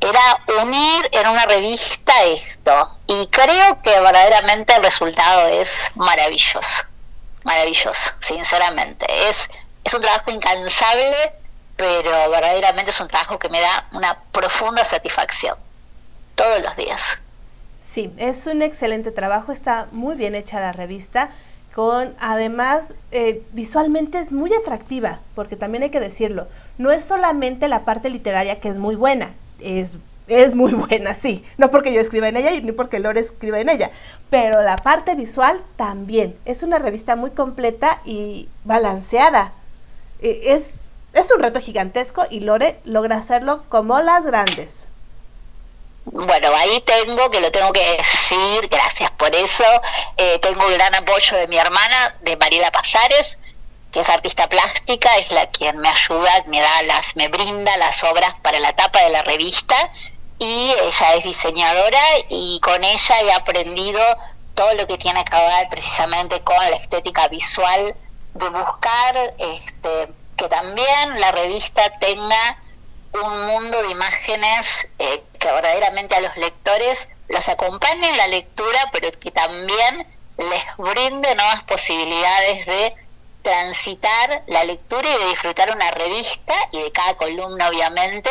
era unir en una revista esto. Y creo que verdaderamente el resultado es maravilloso. Maravilloso, sinceramente. Es, es un trabajo incansable, pero verdaderamente es un trabajo que me da una profunda satisfacción todos los días.
Sí, es un excelente trabajo, está muy bien hecha la revista, con además eh, visualmente es muy atractiva, porque también hay que decirlo, no es solamente la parte literaria que es muy buena, es, es muy buena, sí, no porque yo escriba en ella y ni porque Lore escriba en ella, pero la parte visual también, es una revista muy completa y balanceada, eh, es, es un reto gigantesco y Lore logra hacerlo como las grandes.
Bueno, ahí tengo, que lo tengo que decir, gracias por eso, eh, tengo el gran apoyo de mi hermana, de Mariela Pasares, que es artista plástica, es la quien me ayuda, me da las, me brinda las obras para la tapa de la revista, y ella es diseñadora, y con ella he aprendido todo lo que tiene que ver precisamente con la estética visual, de buscar este, que también la revista tenga un mundo de imágenes eh, que verdaderamente a los lectores los acompañe en la lectura, pero que también les brinde nuevas posibilidades de transitar la lectura y de disfrutar una revista y de cada columna, obviamente,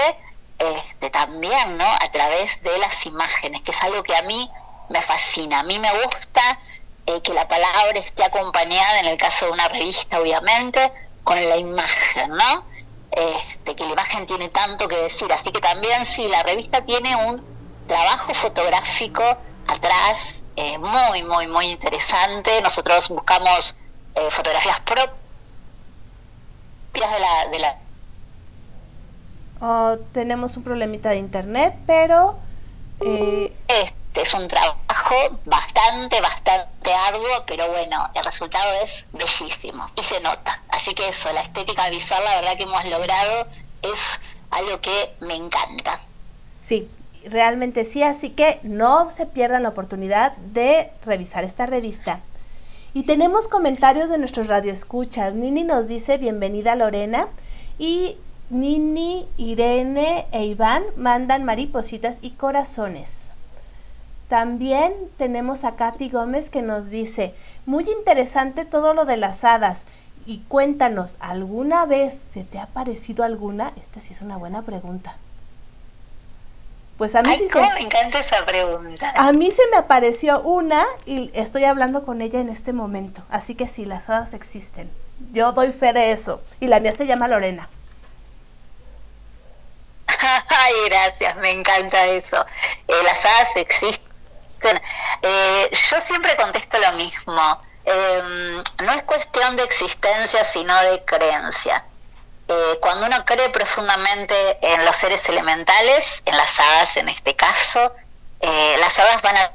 este, también, ¿no? A través de las imágenes, que es algo que a mí me fascina. A mí me gusta eh, que la palabra esté acompañada, en el caso de una revista, obviamente, con la imagen, ¿no? Este, que la imagen tiene tanto que decir. Así que también sí, la revista tiene un trabajo fotográfico atrás eh, muy, muy, muy interesante. Nosotros buscamos eh, fotografías propias de la... De la
oh, tenemos un problemita de internet, pero...
Eh, este es un trabajo bastante, bastante arduo, pero bueno, el resultado es bellísimo y se nota. Así que eso, la estética visual, la verdad que hemos logrado, es algo que me encanta.
Sí, realmente sí, así que no se pierdan la oportunidad de revisar esta revista. Y tenemos comentarios de nuestros radioescuchas. Nini nos dice bienvenida Lorena y Nini, Irene e Iván mandan maripositas y corazones. También tenemos a Katy Gómez que nos dice, muy interesante todo lo de las hadas. Y cuéntanos, ¿alguna vez se te ha parecido alguna? Esta sí es una buena pregunta.
Pues a mí sí se... me encanta esa pregunta.
A mí se me apareció una y estoy hablando con ella en este momento. Así que sí, las hadas existen. Yo doy fe de eso. Y la mía se llama Lorena.
Ay, gracias, me encanta eso. Eh, las hadas existen. Eh, yo siempre contesto lo mismo. Em, no es cuestión de existencia, sino de creencia. Eh, cuando uno cree profundamente en los seres elementales, en las hadas en este caso, eh, las hadas van a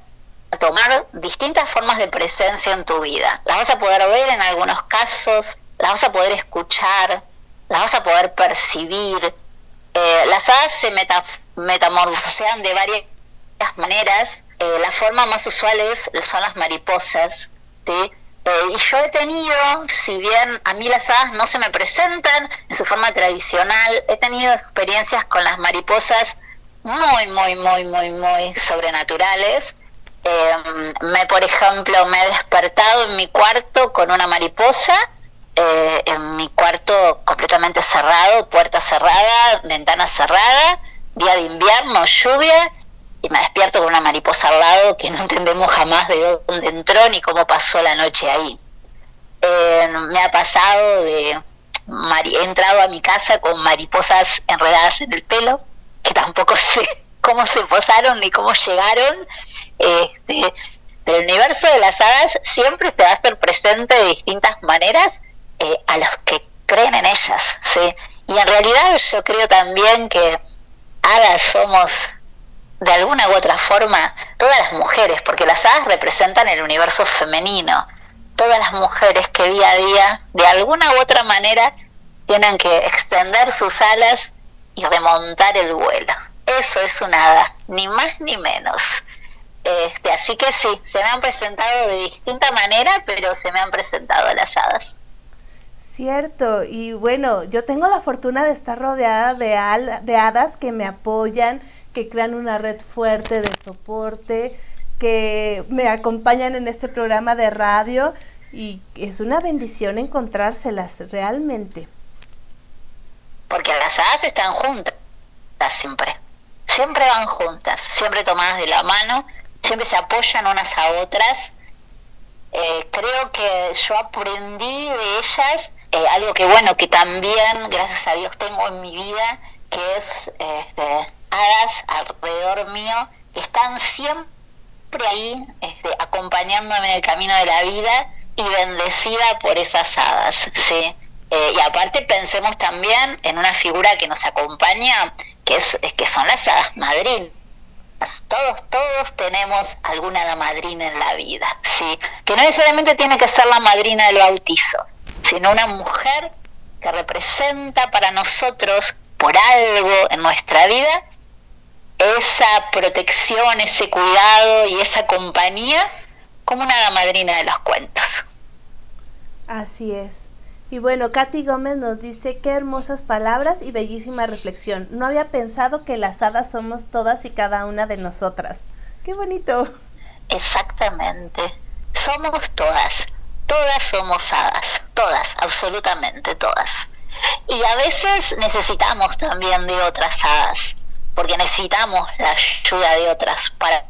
tomar distintas formas de presencia en tu vida. Las vas a poder ver en algunos casos, las vas a poder escuchar, las vas a poder percibir. Eh, las hadas se metamorfosean de varias maneras. La forma más usual es, son las mariposas. Eh, y yo he tenido, si bien a mí las hadas no se me presentan en su forma tradicional, he tenido experiencias con las mariposas muy, muy, muy, muy, muy sobrenaturales. Eh, me, por ejemplo, me he despertado en mi cuarto con una mariposa, eh, en mi cuarto completamente cerrado, puerta cerrada, ventana cerrada, día de invierno, lluvia, y me despierto con una mariposa al lado que no entendemos jamás de dónde entró ni cómo pasó la noche ahí. Eh, me ha pasado de... he entrado a mi casa con mariposas enredadas en el pelo, que tampoco sé cómo se posaron ni cómo llegaron. Este, el universo de las hadas siempre se va a hacer presente de distintas maneras eh, a los que creen en ellas. ¿sí? Y en realidad yo creo también que hadas somos de alguna u otra forma todas las mujeres, porque las hadas representan el universo femenino, todas las mujeres que día a día, de alguna u otra manera, tienen que extender sus alas y remontar el vuelo. Eso es una hada, ni más ni menos. Este, así que sí, se me han presentado de distinta manera, pero se me han presentado las hadas.
Cierto, y bueno, yo tengo la fortuna de estar rodeada de, de hadas que me apoyan, que crean una red fuerte de soporte, que me acompañan en este programa de radio y es una bendición encontrárselas realmente.
Porque las hadas están juntas siempre, siempre van juntas, siempre tomadas de la mano, siempre se apoyan unas a otras. Eh, creo que yo aprendí de ellas eh, algo que bueno, que también gracias a Dios tengo en mi vida, que es este, hadas alrededor mío que están siempre ahí este, acompañándome en el camino de la vida y bendecida por esas hadas, ¿sí? Eh, y aparte pensemos también en una figura que nos acompaña, que, es, que son las hadas madrinas. Todos, todos tenemos alguna hada madrina en la vida, ¿sí? Que no necesariamente tiene que ser la madrina del bautizo, sino una mujer que representa para nosotros por algo en nuestra vida esa protección, ese cuidado y esa compañía como una madrina de los cuentos.
Así es. Y bueno, Katy Gómez nos dice qué hermosas palabras y bellísima reflexión. No había pensado que las hadas somos todas y cada una de nosotras. Qué bonito.
Exactamente. Somos todas. Todas somos hadas. Todas, absolutamente todas. Y a veces necesitamos también de otras hadas porque necesitamos la ayuda de otras para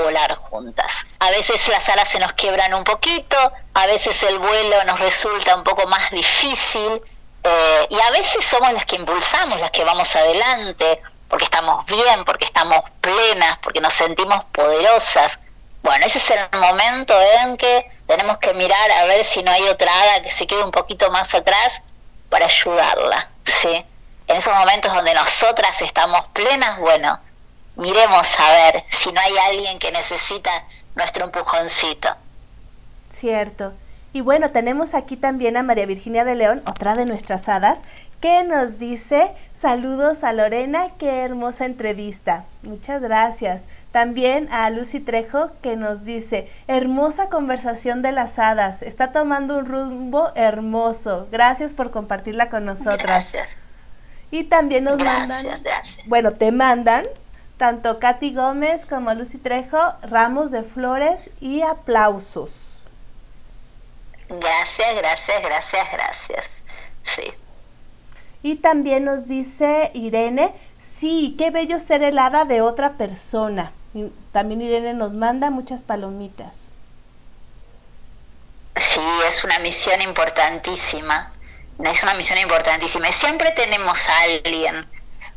volar juntas. A veces las alas se nos quiebran un poquito, a veces el vuelo nos resulta un poco más difícil eh, y a veces somos las que impulsamos, las que vamos adelante, porque estamos bien, porque estamos plenas, porque nos sentimos poderosas. Bueno, ese es el momento en que tenemos que mirar a ver si no hay otra hada que se quede un poquito más atrás para ayudarla, ¿sí? En esos momentos donde nosotras estamos plenas, bueno, miremos a ver si no hay alguien que necesita nuestro empujoncito.
Cierto. Y bueno, tenemos aquí también a María Virginia de León, otra de nuestras hadas, que nos dice Saludos a Lorena, qué hermosa entrevista. Muchas gracias. También a Lucy Trejo que nos dice, hermosa conversación de las hadas, está tomando un rumbo hermoso. Gracias por compartirla con nosotras.
Gracias.
Y también nos
Gracias,
mandan,
gracias.
bueno, te mandan tanto Katy Gómez como Lucy Trejo ramos de flores y aplausos.
Gracias, gracias, gracias, gracias. Sí.
Y también nos dice Irene, sí, qué bello ser helada de otra persona. Y también Irene nos manda muchas palomitas.
Sí, es una misión importantísima. Es una misión importantísima. Siempre tenemos a alguien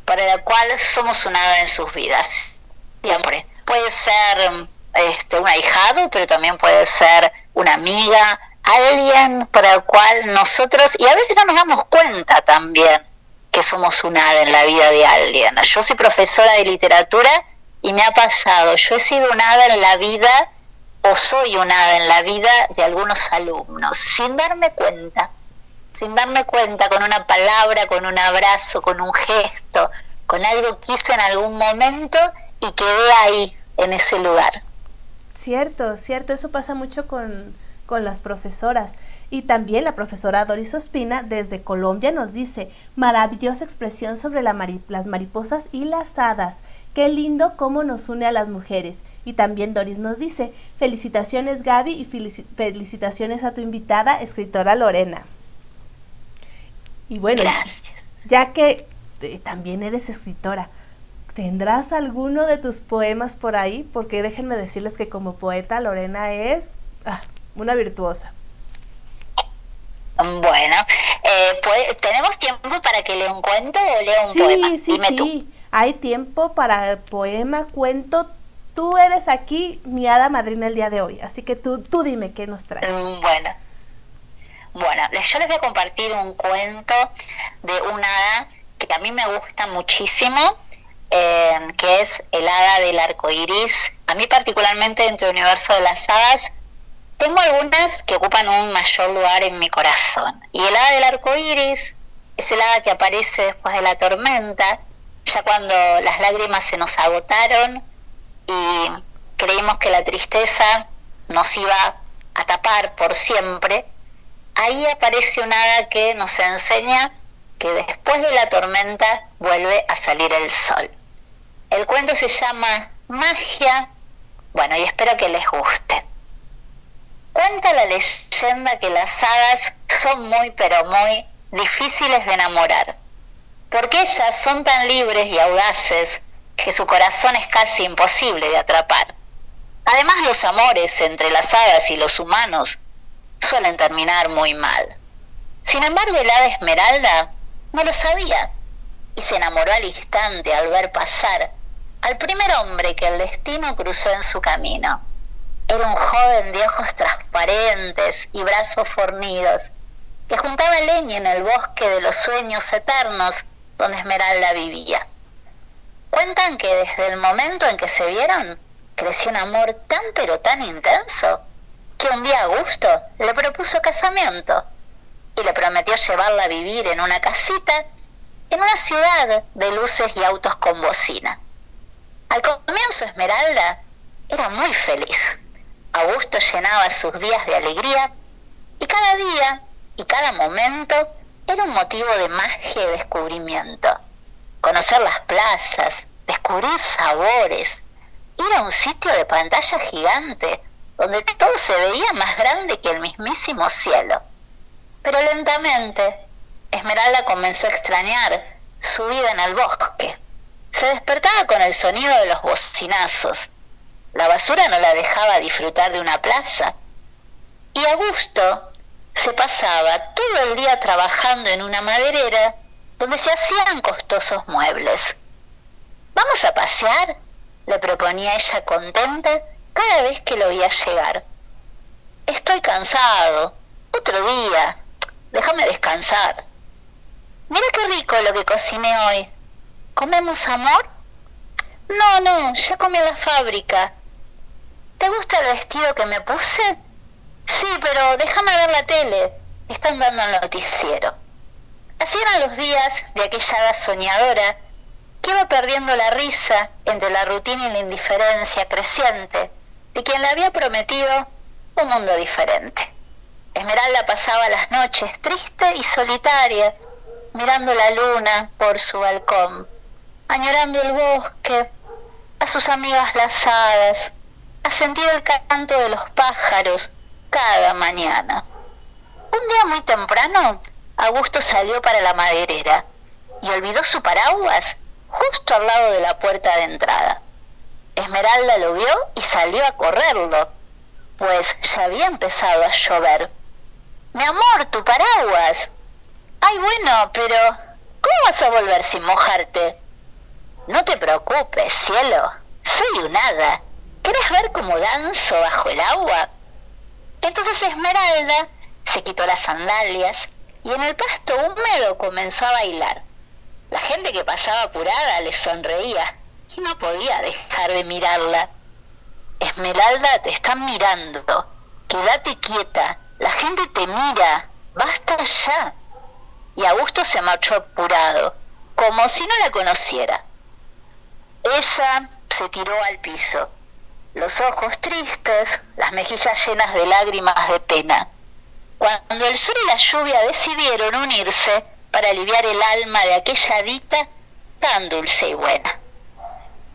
para la cual somos un hada en sus vidas. Siempre. Puede ser este, un ahijado, pero también puede ser una amiga, alguien para el cual nosotros, y a veces no nos damos cuenta también que somos un hada en la vida de alguien. Yo soy profesora de literatura y me ha pasado, yo he sido un hada en la vida o soy un hada en la vida de algunos alumnos, sin darme cuenta, sin darme cuenta, con una palabra, con un abrazo, con un gesto, con algo que hice en algún momento y quedé ahí, en ese lugar.
Cierto, cierto, eso pasa mucho con, con las profesoras. Y también la profesora Doris Ospina desde Colombia nos dice, maravillosa expresión sobre las mariposas y las hadas. Qué lindo cómo nos une a las mujeres. Y también Doris nos dice, felicitaciones Gaby y felici- felicitaciones a tu invitada, escritora Lorena. Y bueno,
Gracias.
ya que eh, también eres escritora, ¿tendrás alguno de tus poemas por ahí? Porque déjenme decirles que como poeta Lorena es ah, una virtuosa.
Bueno, eh, pues, ¿tenemos tiempo para que lea un cuento o lea un
sí,
poema?
sí,
Dime
sí.
tú.
Hay tiempo para poema, cuento. Tú eres aquí mi hada madrina el día de hoy, así que tú, tú dime qué nos traes.
Mm, Bueno. Bueno, yo les voy a compartir un cuento de una hada que a mí me gusta muchísimo, eh, que es el hada del arco iris. A mí, particularmente, dentro del universo de las hadas, tengo algunas que ocupan un mayor lugar en mi corazón. Y el hada del arco iris es el hada que aparece después de la tormenta, ya cuando las lágrimas se nos agotaron y creímos que la tristeza nos iba a tapar por siempre, ahí aparece un hada que nos enseña que después de la tormenta vuelve a salir el sol. El cuento se llama Magia, bueno, y espero que les guste. Cuenta la leyenda que las hadas son muy, pero muy difíciles de enamorar, porque ellas son tan libres y audaces que su corazón es casi imposible de atrapar. Además, los amores entre las hadas y los humanos suelen terminar muy mal. Sin embargo, el hada Esmeralda no lo sabía y se enamoró al instante al ver pasar al primer hombre que el destino cruzó en su camino. Era un joven de ojos transparentes y brazos fornidos que juntaba leña en el bosque de los sueños eternos donde Esmeralda vivía. Cuentan que desde el momento en que se vieron, creció un amor tan pero tan intenso que un día Augusto le propuso casamiento y le prometió llevarla a vivir en una casita en una ciudad de luces y autos con bocina. Al comienzo Esmeralda era muy feliz. Augusto llenaba sus días de alegría y cada día y cada momento era un motivo de magia y descubrimiento. Conocer las plazas, descubrir sabores, ir a un sitio de pantalla gigante donde todo se veía más grande que el mismísimo cielo. Pero lentamente, Esmeralda comenzó a extrañar su vida en el bosque. Se despertaba con el sonido de los bocinazos. La basura no la dejaba disfrutar de una plaza. Y Augusto se pasaba todo el día trabajando en una maderera donde se hacían costosos muebles. ¿Vamos a pasear? le proponía ella contenta cada vez que lo veía llegar. Estoy cansado. Otro día. Déjame descansar. Mira qué rico lo que cociné hoy. ¿Comemos amor? No, no, ya comí en la fábrica. ¿Te gusta el vestido que me puse? Sí, pero déjame ver la tele. Están dando el noticiero. Así eran los días de aquella edad soñadora que iba perdiendo la risa entre la rutina y la indiferencia creciente de quien le había prometido un mundo diferente. Esmeralda pasaba las noches triste y solitaria, mirando la luna por su balcón, añorando el bosque, a sus amigas las hadas, a sentir el canto de los pájaros cada mañana. Un día muy temprano, Augusto salió para la maderera y olvidó su paraguas justo al lado de la puerta de entrada. Esmeralda lo vio y salió a correrlo, pues ya había empezado a llover. Mi amor, tu paraguas. Ay, bueno, pero ¿cómo vas a volver sin mojarte? No te preocupes, cielo. Soy un hada. ¿Querés ver cómo danzo bajo el agua? Entonces Esmeralda se quitó las sandalias y en el pasto húmedo comenzó a bailar. La gente que pasaba apurada le sonreía no podía dejar de mirarla. Esmeralda, te están mirando. Quédate quieta. La gente te mira. Basta ya. Y Augusto se marchó apurado, como si no la conociera. Ella se tiró al piso, los ojos tristes, las mejillas llenas de lágrimas de pena. Cuando el sol y la lluvia decidieron unirse para aliviar el alma de aquella dita tan dulce y buena.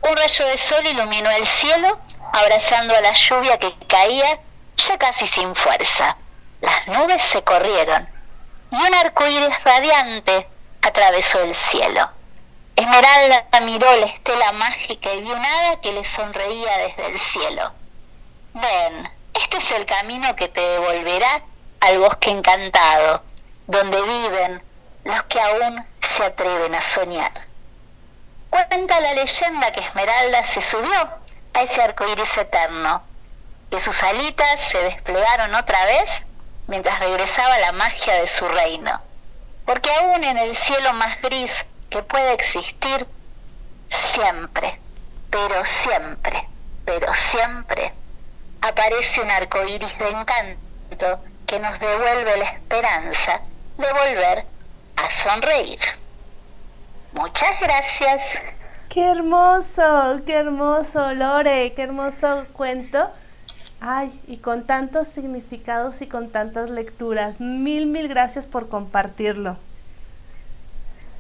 Un rayo de sol iluminó el cielo, abrazando a la lluvia que caía ya casi sin fuerza. Las nubes se corrieron y un arco iris radiante atravesó el cielo. Esmeralda miró la estela mágica y vio nada que le sonreía desde el cielo. Ven, este es el camino que te devolverá al bosque encantado, donde viven los que aún se atreven a soñar. Cuenta la leyenda que Esmeralda se subió a ese arco iris eterno, que sus alitas se desplegaron otra vez mientras regresaba la magia de su reino, porque aún en el cielo más gris que puede existir, siempre, pero siempre, pero siempre, aparece un arco iris de encanto que nos devuelve la esperanza de volver a sonreír. Muchas gracias.
Qué hermoso, qué hermoso, Lore, qué hermoso cuento. Ay, y con tantos significados y con tantas lecturas. Mil, mil gracias por compartirlo.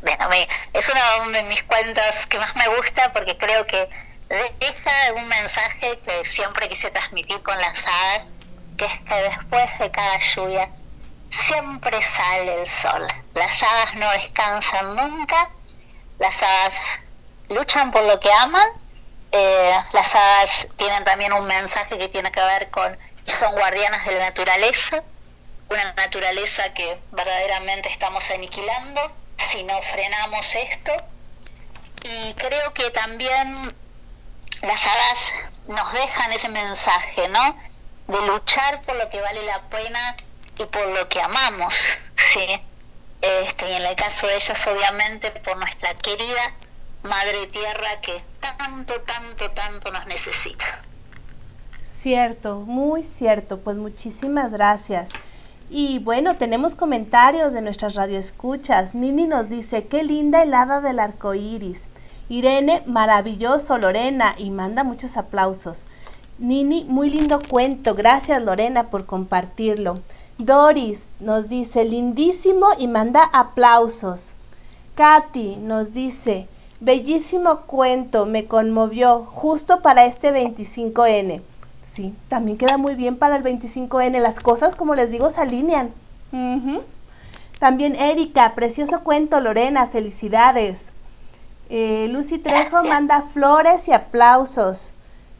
Bueno, es uno de mis cuentos que más me gusta porque creo que deja un mensaje que siempre quise transmitir con las hadas, que es que después de cada lluvia siempre sale el sol. Las hadas no descansan nunca, las hadas luchan por lo que aman, eh, las hadas tienen también un mensaje que tiene que ver con, son guardianas de la naturaleza, una naturaleza que verdaderamente estamos aniquilando si no frenamos esto. Y creo que también las hadas nos dejan ese mensaje, ¿no? De luchar por lo que vale la pena y por lo que amamos, ¿sí? Este, y en el caso de ellas, obviamente, por nuestra querida Madre Tierra que tanto, tanto, tanto nos necesita.
Cierto, muy cierto. Pues muchísimas gracias. Y bueno, tenemos comentarios de nuestras radioescuchas. Nini nos dice, qué linda helada del arco iris. Irene, maravilloso, Lorena, y manda muchos aplausos. Nini, muy lindo cuento. Gracias, Lorena, por compartirlo. Doris nos dice lindísimo y manda aplausos. Katy nos dice bellísimo cuento, me conmovió justo para este 25N. Sí, también queda muy bien para el 25N. Las cosas, como les digo, se alinean. También Erika, precioso cuento, Lorena, felicidades. Eh, Lucy Trejo manda flores y aplausos.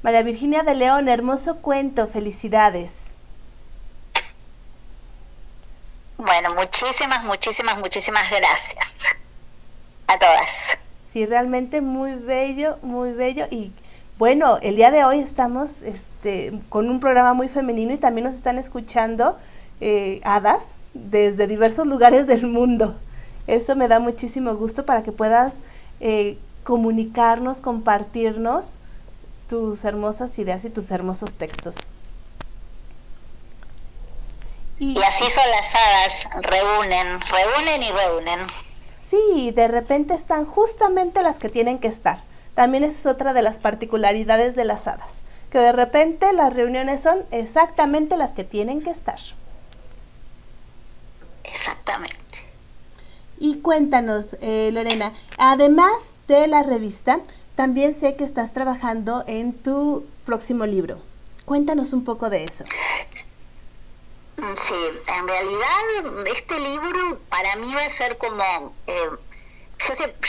María Virginia de León, hermoso cuento, felicidades.
Bueno, muchísimas, muchísimas, muchísimas gracias a todas.
Sí, realmente muy bello, muy bello y bueno, el día de hoy estamos este, con un programa muy femenino y también nos están escuchando eh, hadas desde diversos lugares del mundo. Eso me da muchísimo gusto para que puedas eh, comunicarnos, compartirnos tus hermosas ideas y tus hermosos textos.
Y, así son las hadas, reúnen, reúnen y reúnen.
Sí, de repente están justamente las que tienen que estar. También esa es otra de las particularidades de las hadas, que de repente las reuniones son exactamente las que tienen que estar.
Exactamente.
Y cuéntanos, eh, Lorena, además de la revista, también sé que estás trabajando en tu próximo libro. Cuéntanos un poco de eso.
Mm, sí, en realidad este libro para mí va a ser como... Eh,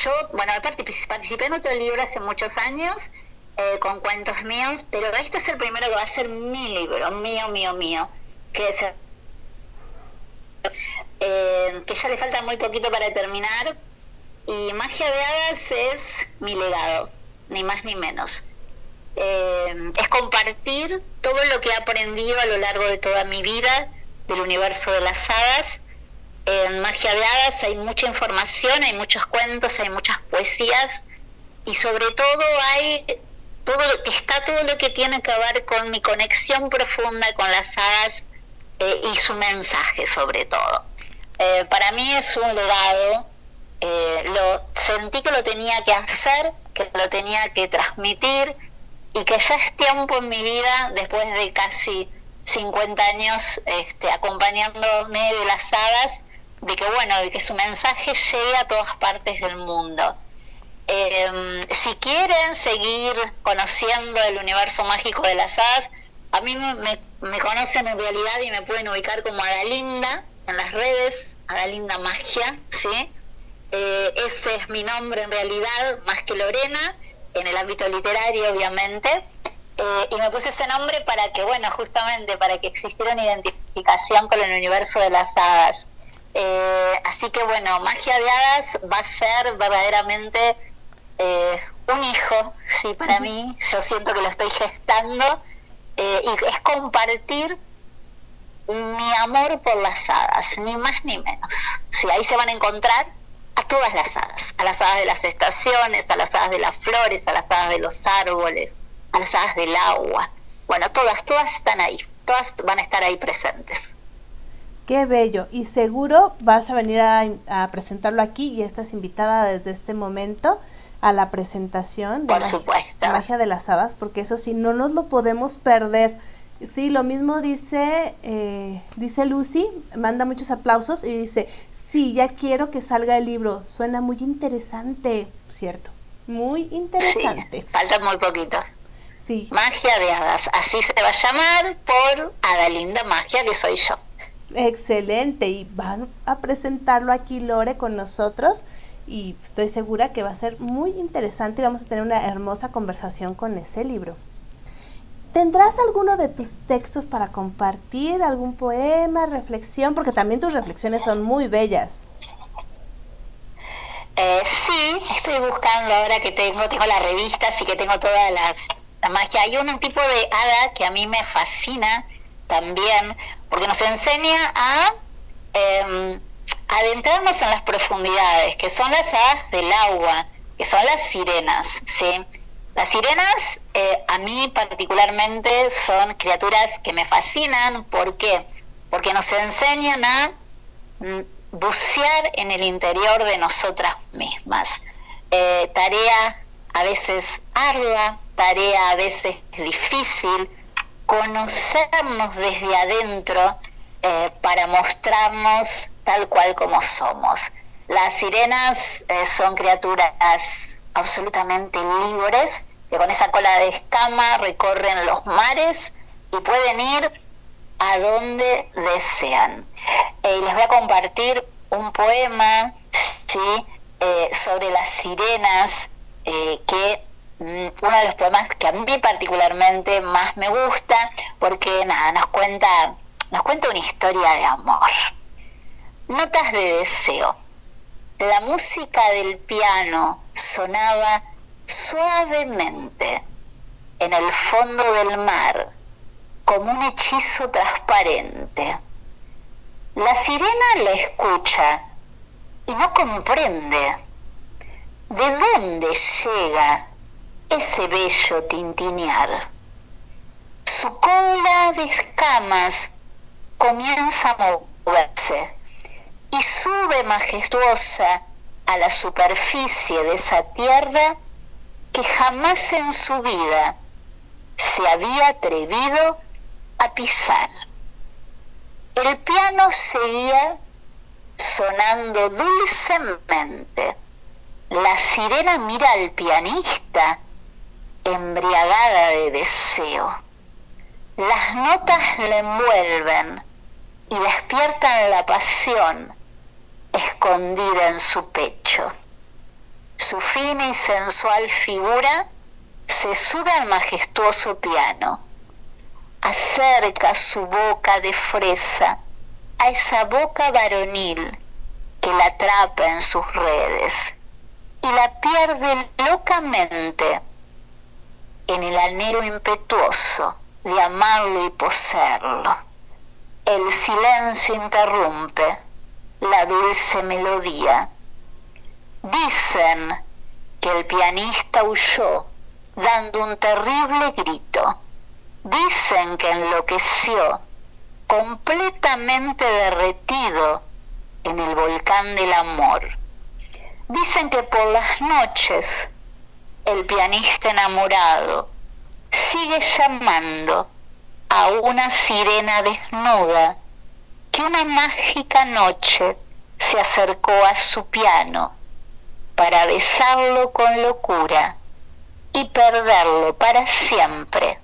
yo, bueno, participé en otro libro hace muchos años eh, con cuentos míos, pero este es el primero que va a ser mi libro, mío, mío, mío, que es eh, que ya le falta muy poquito para terminar. Y Magia de Hadas es mi legado, ni más ni menos. Eh, es compartir todo lo que he aprendido a lo largo de toda mi vida del universo de las hadas. En Magia de Hadas hay mucha información, hay muchos cuentos, hay muchas poesías y sobre todo hay todo está todo lo que tiene que ver con mi conexión profunda con las hadas eh, y su mensaje sobre todo. Eh, para mí es un legado, eh, lo sentí que lo tenía que hacer, que lo tenía que transmitir y que ya es tiempo en mi vida, después de casi 50 años este, acompañándome de las hadas, de que bueno, de que su mensaje llegue a todas partes del mundo. Em, si quieren seguir conociendo el universo mágico de las hadas, a mí me, conocen en realidad y me pueden ubicar como Adalinda en las redes, Adalinda Magia, ¿sí? Eh, ese es mi nombre en realidad, más que Lorena, en el ámbito literario obviamente. Eh, y me puse ese nombre para que, bueno, justamente para que existiera una identificación con el universo de las hadas. Eh, así que, bueno, Magia de Hadas va a ser verdaderamente un hijo, sí, para mí. Yo siento que lo estoy gestando eh, y es compartir mi amor por las hadas, ni más ni menos. Si ahí se van a encontrar a todas las hadas, a las hadas de las estaciones, a las hadas de las flores, a las hadas de los árboles, a las hadas del agua. Bueno, todas, todas están ahí, todas van a estar ahí presentes.
Qué bello. Y seguro vas a venir a, a presentarlo aquí y estás invitada desde este momento a la presentación de
Por supuesto.
Magia de las Hadas, porque eso sí, no nos lo podemos perder. Sí, lo mismo dice, eh, dice Lucy, manda muchos aplausos y dice, sí, ya quiero que salga el libro, suena muy interesante, ¿cierto? Muy interesante.
falta muy poquito.
Sí.
Magia de hadas, así se va a llamar por Adalinda Magia, que soy yo.
Excelente, y van a presentarlo aquí Lore con nosotros y estoy segura que va a ser muy interesante y vamos a tener una hermosa conversación con ese libro. ¿Tendrás alguno de tus textos para compartir? ¿Algún poema, reflexión? Porque también tus reflexiones son muy bellas.
Eh, sí, estoy buscando ahora que tengo, tengo la revista, así que tengo todas las la magia. Hay un tipo de hada que a mí me fascina también, porque nos enseña a em, adentrarnos en las profundidades, que son las hadas del agua, que son las sirenas, ¿sí? Las sirenas eh, a mí particularmente son criaturas que me fascinan, ¿por qué? Porque nos enseñan a mm, bucear en el interior de nosotras mismas. Eh, tarea a veces ardua, tarea a veces difícil, conocernos desde adentro eh, para mostrarnos tal cual como somos. Las sirenas eh, son criaturas absolutamente libres que con esa cola de escama recorren los mares y pueden ir a donde desean. Eh, les voy a compartir un poema. Eh, sobre las sirenas que uno de los poemas que a mí particularmente más me gusta porque nada nos cuenta nos cuenta una historia de amor Notas de deseo. La música del piano sonaba suavemente en el fondo del mar como un hechizo transparente. La sirena la escucha y no comprende de dónde llega ese bello tintinear. Su cola de escamas comienza a moverse y sube majestuosa a la superficie de esa tierra que jamás en su vida se había atrevido a pisar. El piano seguía sonando dulcemente. La sirena mira al pianista embriagada de deseo. Las notas le envuelven y despiertan la pasión escondida en su pecho. Su fina y sensual figura se sube al majestuoso piano, acerca su boca de fresa a esa boca varonil que la atrapa en sus redes y la pierde locamente en el anhelo impetuoso de amarlo y poseerlo. El silencio interrumpe la dulce melodía. Dicen que el pianista huyó dando un terrible grito. Dicen que enloqueció, completamente derretido en el volcán del amor. Dicen que por las noches el pianista enamorado sigue llamando a una sirena desnuda que una mágica noche se acercó a su piano para besarlo con locura y perderlo para siempre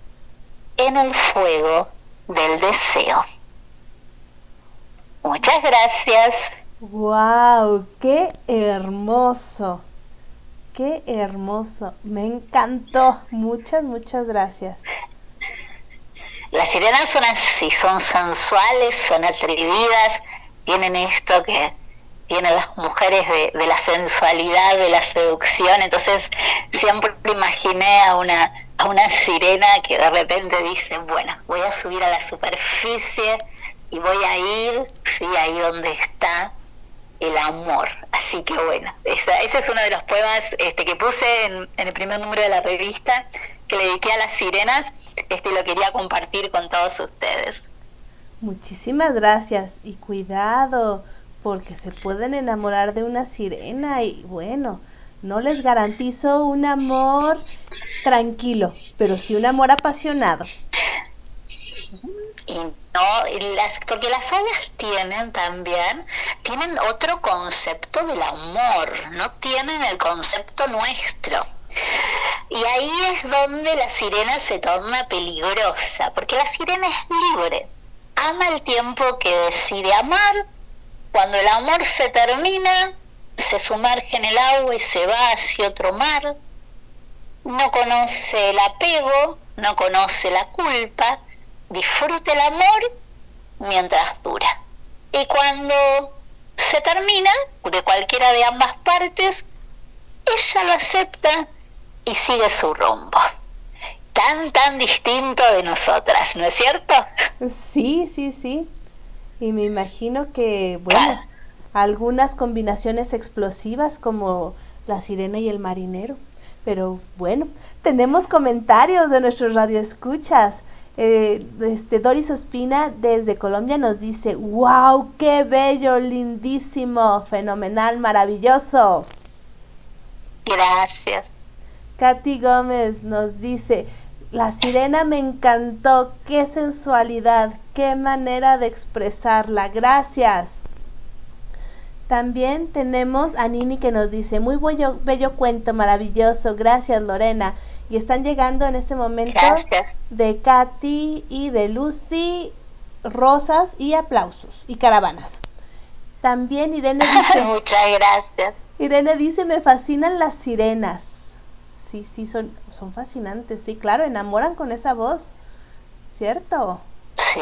en el fuego del deseo. Muchas gracias.
¡Wow! ¡Qué hermoso! ¡Qué hermoso! Me encantó. Muchas, muchas gracias.
Las sirenas son así, son sensuales, son atrevidas, tienen esto que tienen las mujeres de, de la sensualidad, de la seducción. Entonces siempre imaginé a una, a una sirena que de repente dice, bueno, voy a subir a la superficie y voy a ir, sí, ahí donde está el amor. Así que bueno, ese es uno de los poemas este, que puse en, el primer número de la revista que le dediqué a las sirenas este, lo quería compartir con todos ustedes.
Muchísimas gracias y cuidado porque se pueden enamorar de una sirena y bueno, no les garantizo un amor tranquilo, pero sí un amor apasionado.
Y no, las, porque las hadas tienen también, tienen otro concepto del amor, no tienen el concepto nuestro. Y ahí es donde la sirena se torna peligrosa, porque la sirena es libre, ama el tiempo que decide amar, cuando el amor se termina, se sumerge en el agua y se va hacia otro mar, no conoce el apego, no conoce la culpa, disfruta el amor mientras dura. Y cuando se termina, de cualquiera de ambas partes, ella lo acepta y sigue su rumbo. Tan, tan distinto de nosotras, ¿no es cierto?
Sí, sí, sí. Y me imagino que, bueno, algunas combinaciones explosivas como la sirena y el marinero. Pero bueno, tenemos comentarios de nuestros radioescuchas. Eh, este Doris Ospina desde Colombia nos dice, wow, qué bello, lindísimo, fenomenal, maravilloso.
Gracias.
Katy Gómez nos dice, la sirena me encantó, qué sensualidad, qué manera de expresarla, gracias. También tenemos a Nini que nos dice, muy bello, bello cuento, maravilloso, gracias Lorena. Y están llegando en este momento de Katy y de Lucy rosas y aplausos y caravanas. También Irene dice...
Muchas gracias.
Irene dice, me fascinan las sirenas. Sí, sí, son, son fascinantes. Sí, claro, enamoran con esa voz. ¿Cierto?
Sí.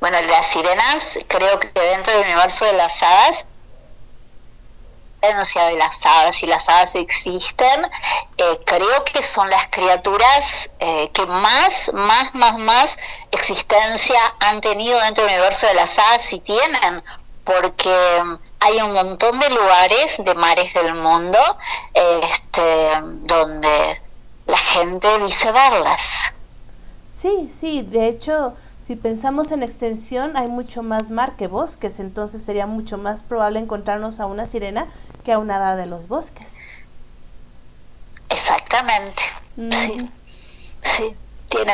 Bueno, las sirenas creo que dentro del universo de las hadas de las hadas y las hadas existen, eh, creo que son las criaturas eh, que más, más, más, más existencia han tenido dentro del universo de las hadas y tienen, porque hay un montón de lugares, de mares del mundo, este, donde la gente dice verlas.
Sí, sí, de hecho, Si pensamos en extensión, hay mucho más mar que bosques, entonces sería mucho más probable encontrarnos a una sirena que a una hada de los bosques.
Exactamente. Sí. Sí.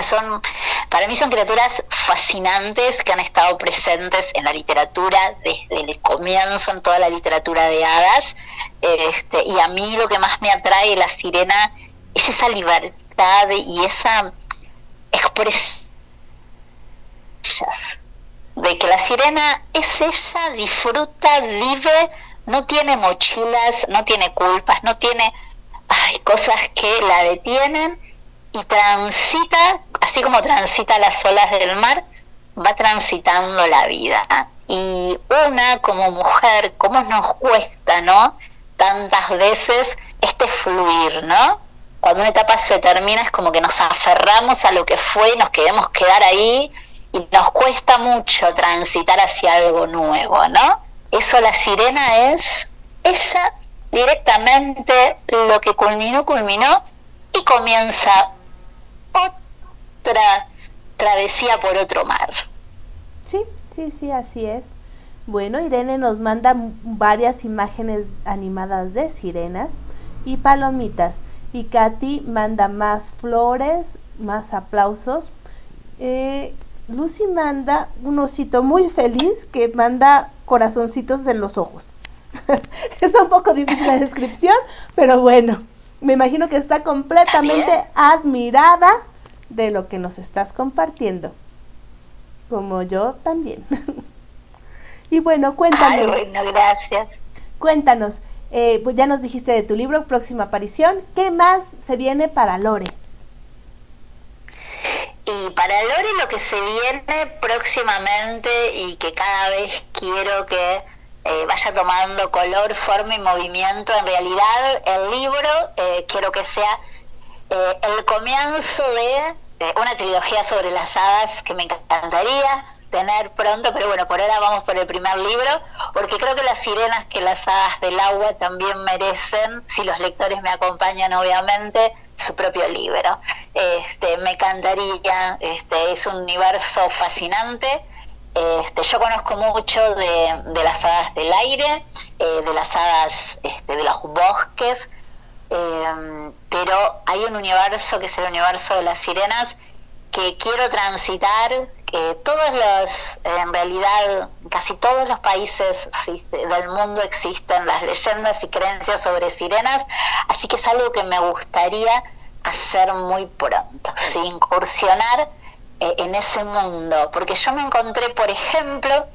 Son, para mí son criaturas fascinantes que han estado presentes en la literatura desde el comienzo, en toda la literatura de hadas. Este, y a mí lo que más me atrae la sirena es esa libertad y esa expresión de que la sirena es ella, disfruta, vive, no tiene mochilas, no tiene culpas, no tiene ay, cosas que la detienen y transita, así como transita las olas del mar, va transitando la vida. Y una como mujer, ¿cómo nos cuesta, no? Tantas veces este fluir, ¿no? Cuando una etapa se termina es como que nos aferramos a lo que fue y nos queremos quedar ahí y nos cuesta mucho transitar hacia algo nuevo, ¿no? Eso la sirena es ella directamente lo que culminó, culminó y comienza otra travesía por otro mar.
Sí, sí, sí, así es. Bueno, Irene nos manda varias imágenes animadas de sirenas y palomitas. Y Katy manda más flores, más aplausos. Eh, Lucy manda un osito muy feliz que manda corazoncitos en los ojos. Está un poco difícil la descripción, pero bueno, me imagino que está completamente admirada de lo que nos estás compartiendo. Como yo también. y bueno, cuéntanos.
bueno, gracias.
Cuéntanos, eh, pues ya nos dijiste de tu libro, próxima aparición. ¿Qué más se viene para Lore?
Y para Lore lo que se viene próximamente y que cada vez quiero que eh, vaya tomando color, forma y movimiento, en realidad el libro eh, quiero que sea eh, el comienzo de una trilogía sobre las hadas que me encantaría tener pronto, pero bueno, por ahora vamos por el primer libro, porque creo que las sirenas que las hadas del agua también merecen, si los lectores me acompañan obviamente, su propio libro. Este, me encantaría, este, es un universo fascinante. Este, yo conozco mucho de, las hadas del aire, eh, de las hadas este, de los bosques, em, pero hay un universo que es el universo de las sirenas que quiero transitar, que todos los, en realidad, casi todos los países del mundo existen las leyendas y creencias sobre sirenas, así que es algo que me gustaría hacer muy pronto, incursionar eh, en ese mundo, porque yo me encontré, por ejemplo,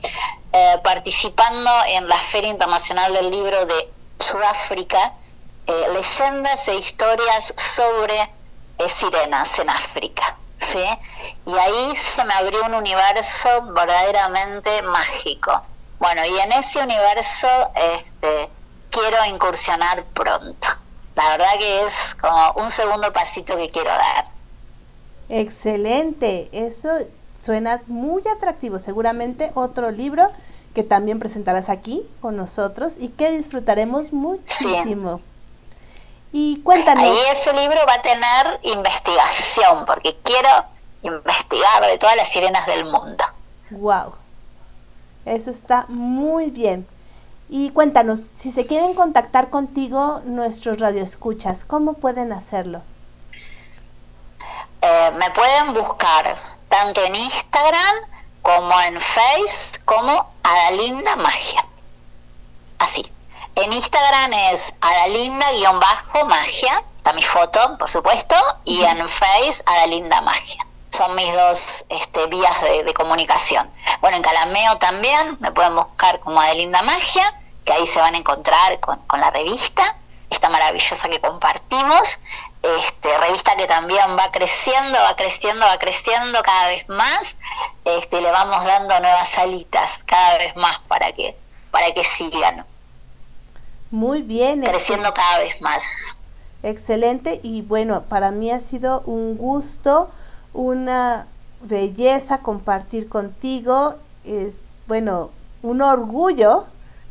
eh, participando en la Feria Internacional del Libro de Sudáfrica, eh, leyendas e historias sobre sirenas en África. ¿Sí? Y ahí se me abrió un universo verdaderamente mágico. Bueno, y en ese universo este, quiero incursionar pronto. La verdad que es como un segundo pasito que quiero dar.
Excelente, eso suena muy atractivo. Seguramente otro libro que también presentarás aquí con nosotros y que disfrutaremos muchísimo. Y cuéntanos.
Ahí ese libro va a tener investigación, porque quiero investigar de todas las sirenas del mundo.
Wow. Eso está muy bien. Y cuéntanos, si se quieren contactar contigo nuestros radioescuchas, ¿cómo pueden hacerlo?
Eh, me pueden buscar tanto en Instagram como en Face como Adalinda Magia. Así. En Instagram es Adalinda-magia, está mi foto, por supuesto, y en Face Adalinda Magia. Son mis dos este, vías de, comunicación. Bueno, en Calameo también me pueden buscar como Adelinda Magia, que ahí se van a encontrar con, con la revista, esta maravillosa que compartimos, este, revista que también va creciendo, va creciendo, va creciendo cada vez más, este, le vamos dando nuevas salitas cada vez más para que, para que sigan.
Muy bien.
Creciendo cada vez más.
Excelente y bueno, para mí ha sido un gusto, una belleza compartir contigo, eh, bueno, un orgullo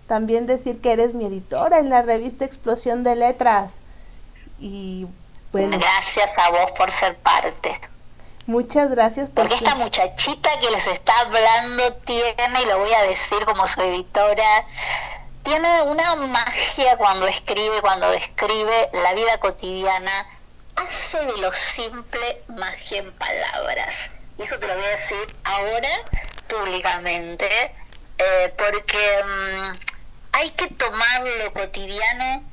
también decir que eres mi editora en la revista Explosión de Letras. Y bueno.
Gracias a vos por ser parte.
Muchas gracias
por Porque esta muchachita que les está hablando tiene, y lo voy a decir como su editora, tiene una magia cuando escribe, cuando describe la vida cotidiana, hace de lo simple magia en palabras. Y eso te lo voy a decir ahora públicamente, eh, porque mm, hay que tomar lo cotidiano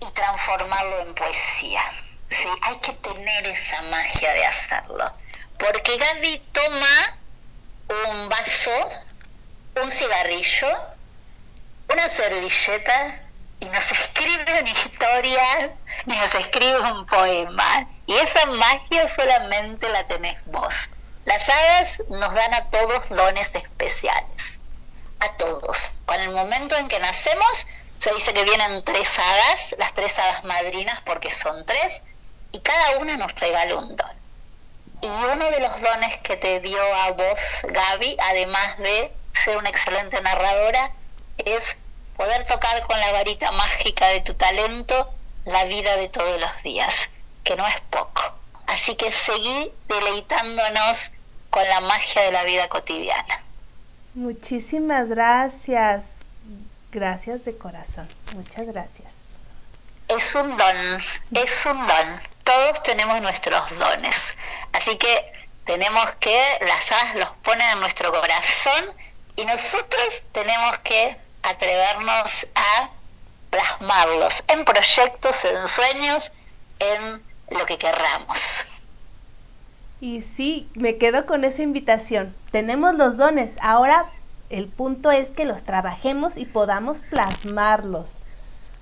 y transformarlo en poesía. ¿sí? Hay que tener esa magia de hacerlo. Porque Gaby toma un vaso, un cigarrillo, una servilleta y nos escribe una historia y nos escribe un poema. Y esa magia solamente la tenés vos. Las hadas nos dan a todos dones especiales. A todos. Con el momento en que nacemos, se dice que vienen tres hadas, las tres hadas madrinas, porque son tres, y cada una nos regala un don. Y uno de los dones que te dio a vos, Gaby, además de ser una excelente narradora, es poder tocar con la varita mágica de tu talento la vida de todos los días, que no es poco. Así que seguí deleitándonos con la magia de la vida cotidiana.
Muchísimas gracias. Gracias de corazón. Muchas gracias.
Es un don, es un don. Todos tenemos nuestros dones. Así que tenemos que, las hadas los ponen en nuestro corazón y nosotros tenemos que atrevernos a plasmarlos en proyectos, en sueños, en lo que querramos.
Y sí, me quedo con esa invitación. Tenemos los dones, ahora el punto es que los trabajemos y podamos plasmarlos.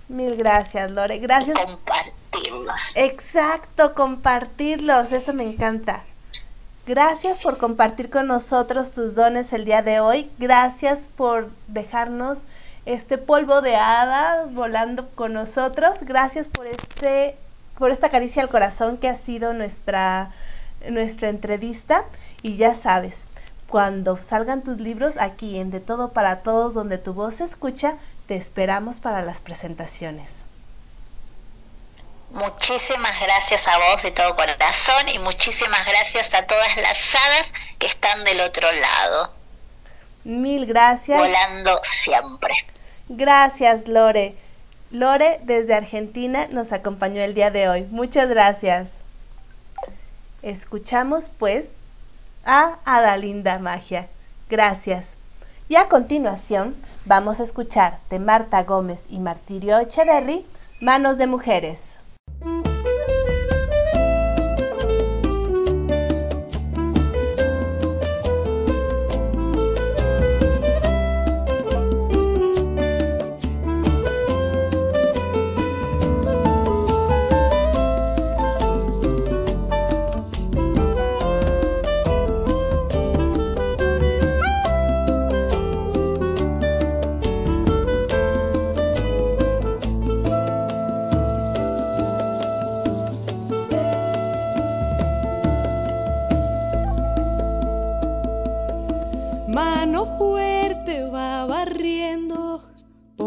Mil gracias, Lore. Gracias.
Compartirlos.
Exacto, compartirlos. Eso me encanta. Gracias por compartir con nosotros tus dones el día de hoy. Gracias por dejarnos este polvo de hadas volando con nosotros. Gracias por este por esta caricia al corazón que ha sido nuestra nuestra entrevista y ya sabes, cuando salgan tus libros aquí en De todo para todos donde tu voz se escucha, te esperamos para las presentaciones.
Muchísimas gracias a vos de todo corazón y muchísimas gracias a todas las hadas que están del otro lado.
Mil gracias.
Volando siempre.
Gracias, Lore. Lore desde Argentina nos acompañó el día de hoy. Muchas gracias. Escuchamos pues a Adalinda Magia. Gracias. Y a continuación vamos a escuchar de Marta Gómez y Martirio Echeverry, Manos de Mujeres. Thank you.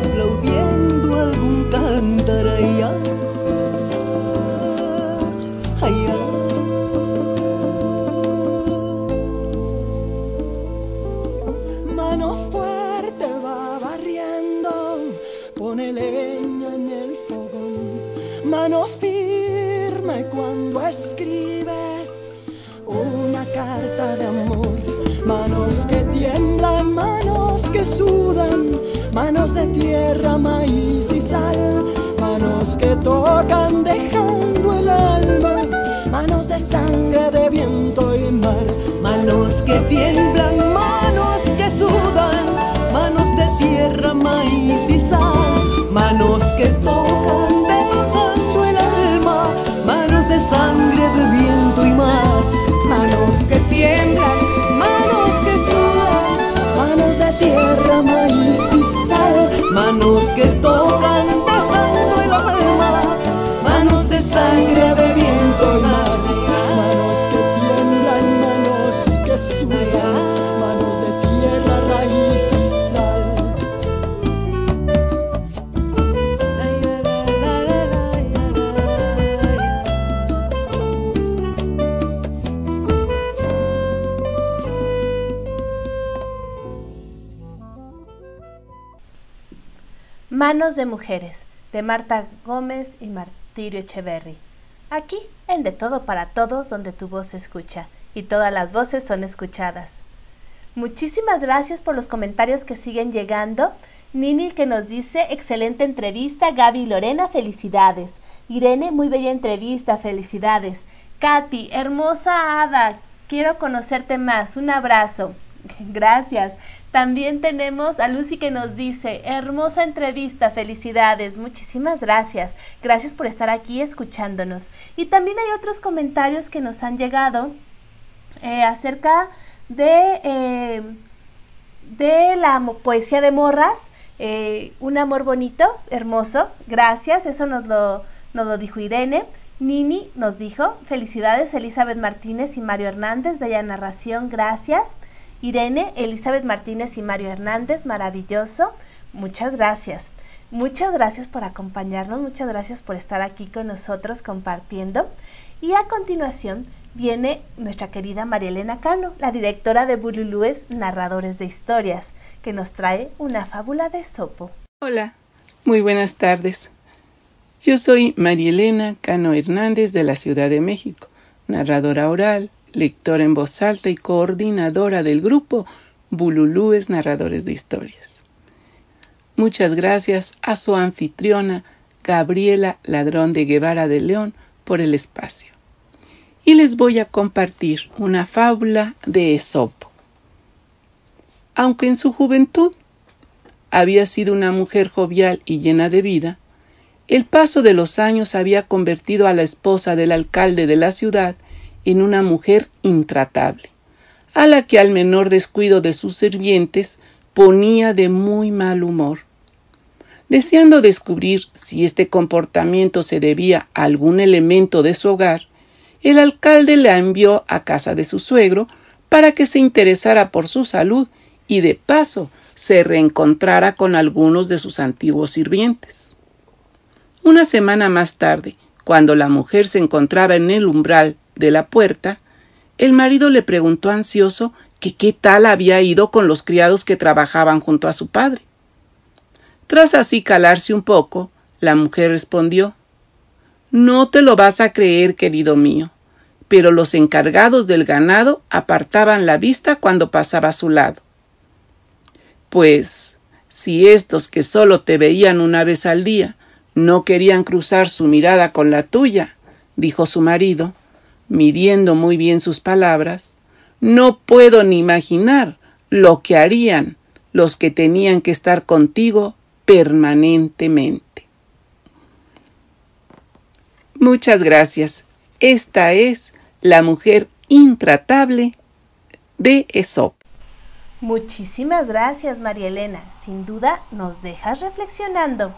Colores
de
tierra, maíz y sal. Manos que tocan dejando el alma, manos de sangre, de viento y mar. Manos que tiemblan, manos que sudan, manos de tierra, maíz y sal. Manos que de
Mujeres, de Marta Gómez y Martirio Echeverry. Aquí, en De Todo para Todos, donde tu voz se escucha y todas las voces son escuchadas. Muchísimas gracias por los comentarios que siguen llegando. Nini que nos dice, excelente entrevista, Gaby Lorena, felicidades. Irene, muy bella entrevista, felicidades. Katy, hermosa hada, quiero conocerte más, un abrazo. Gracias. También tenemos a Lucy que nos dice, hermosa entrevista, felicidades, muchísimas gracias. Gracias por estar aquí escuchándonos. Y también hay otros comentarios que nos han llegado eh, acerca de, eh, de la poesía de morras. eh, un amor bonito, hermoso, gracias, eso nos lo, nos lo dijo Irene. Nini nos dijo, felicidades Elizabeth Martínez y Mario Hernández, bella narración, gracias. Irene, Elizabeth Martínez y Mario Hernández, maravilloso, muchas gracias. Muchas gracias por acompañarnos, muchas gracias por estar aquí con nosotros compartiendo. Y a continuación viene nuestra querida María Elena Cano, la directora de Bululúes Narradores de Historias, que nos trae una fábula de Sopo.
Hola, muy buenas tardes. Yo soy María Elena Cano Hernández de la Ciudad de México, narradora oral, lectora en voz alta y coordinadora del grupo Bululúes Narradores de Historias. Muchas gracias a su anfitriona Gabriela Ladrón de Guevara de León por el espacio. Y les voy a compartir una fábula de Esopo. Aunque en su juventud había sido una mujer jovial y llena de vida, el paso de los años había convertido a la esposa del alcalde de la ciudad en una mujer intratable, a la que al menor descuido de sus sirvientes ponía de muy mal humor. Deseando descubrir si este comportamiento se debía a algún elemento de su hogar, el alcalde la envió a casa de su suegro para que se interesara por su salud y de paso se reencontrara con algunos de sus antiguos sirvientes. Una semana más tarde, cuando la mujer se encontraba en el umbral de la puerta, el marido le preguntó ansioso que qué tal había ido con los criados que trabajaban junto a su padre. Tras así calarse un poco, la mujer respondió No te lo vas a creer, querido mío, pero los encargados del ganado apartaban la vista cuando pasaba a su lado. Pues, si estos que solo te veían una vez al día no querían cruzar su mirada con la tuya, dijo su marido, midiendo muy bien sus palabras, no puedo ni imaginar lo que harían los que tenían que estar contigo permanentemente. Muchas gracias. Esta es la mujer intratable de Aesop.
Muchísimas gracias, María Elena. Sin duda nos dejas reflexionando.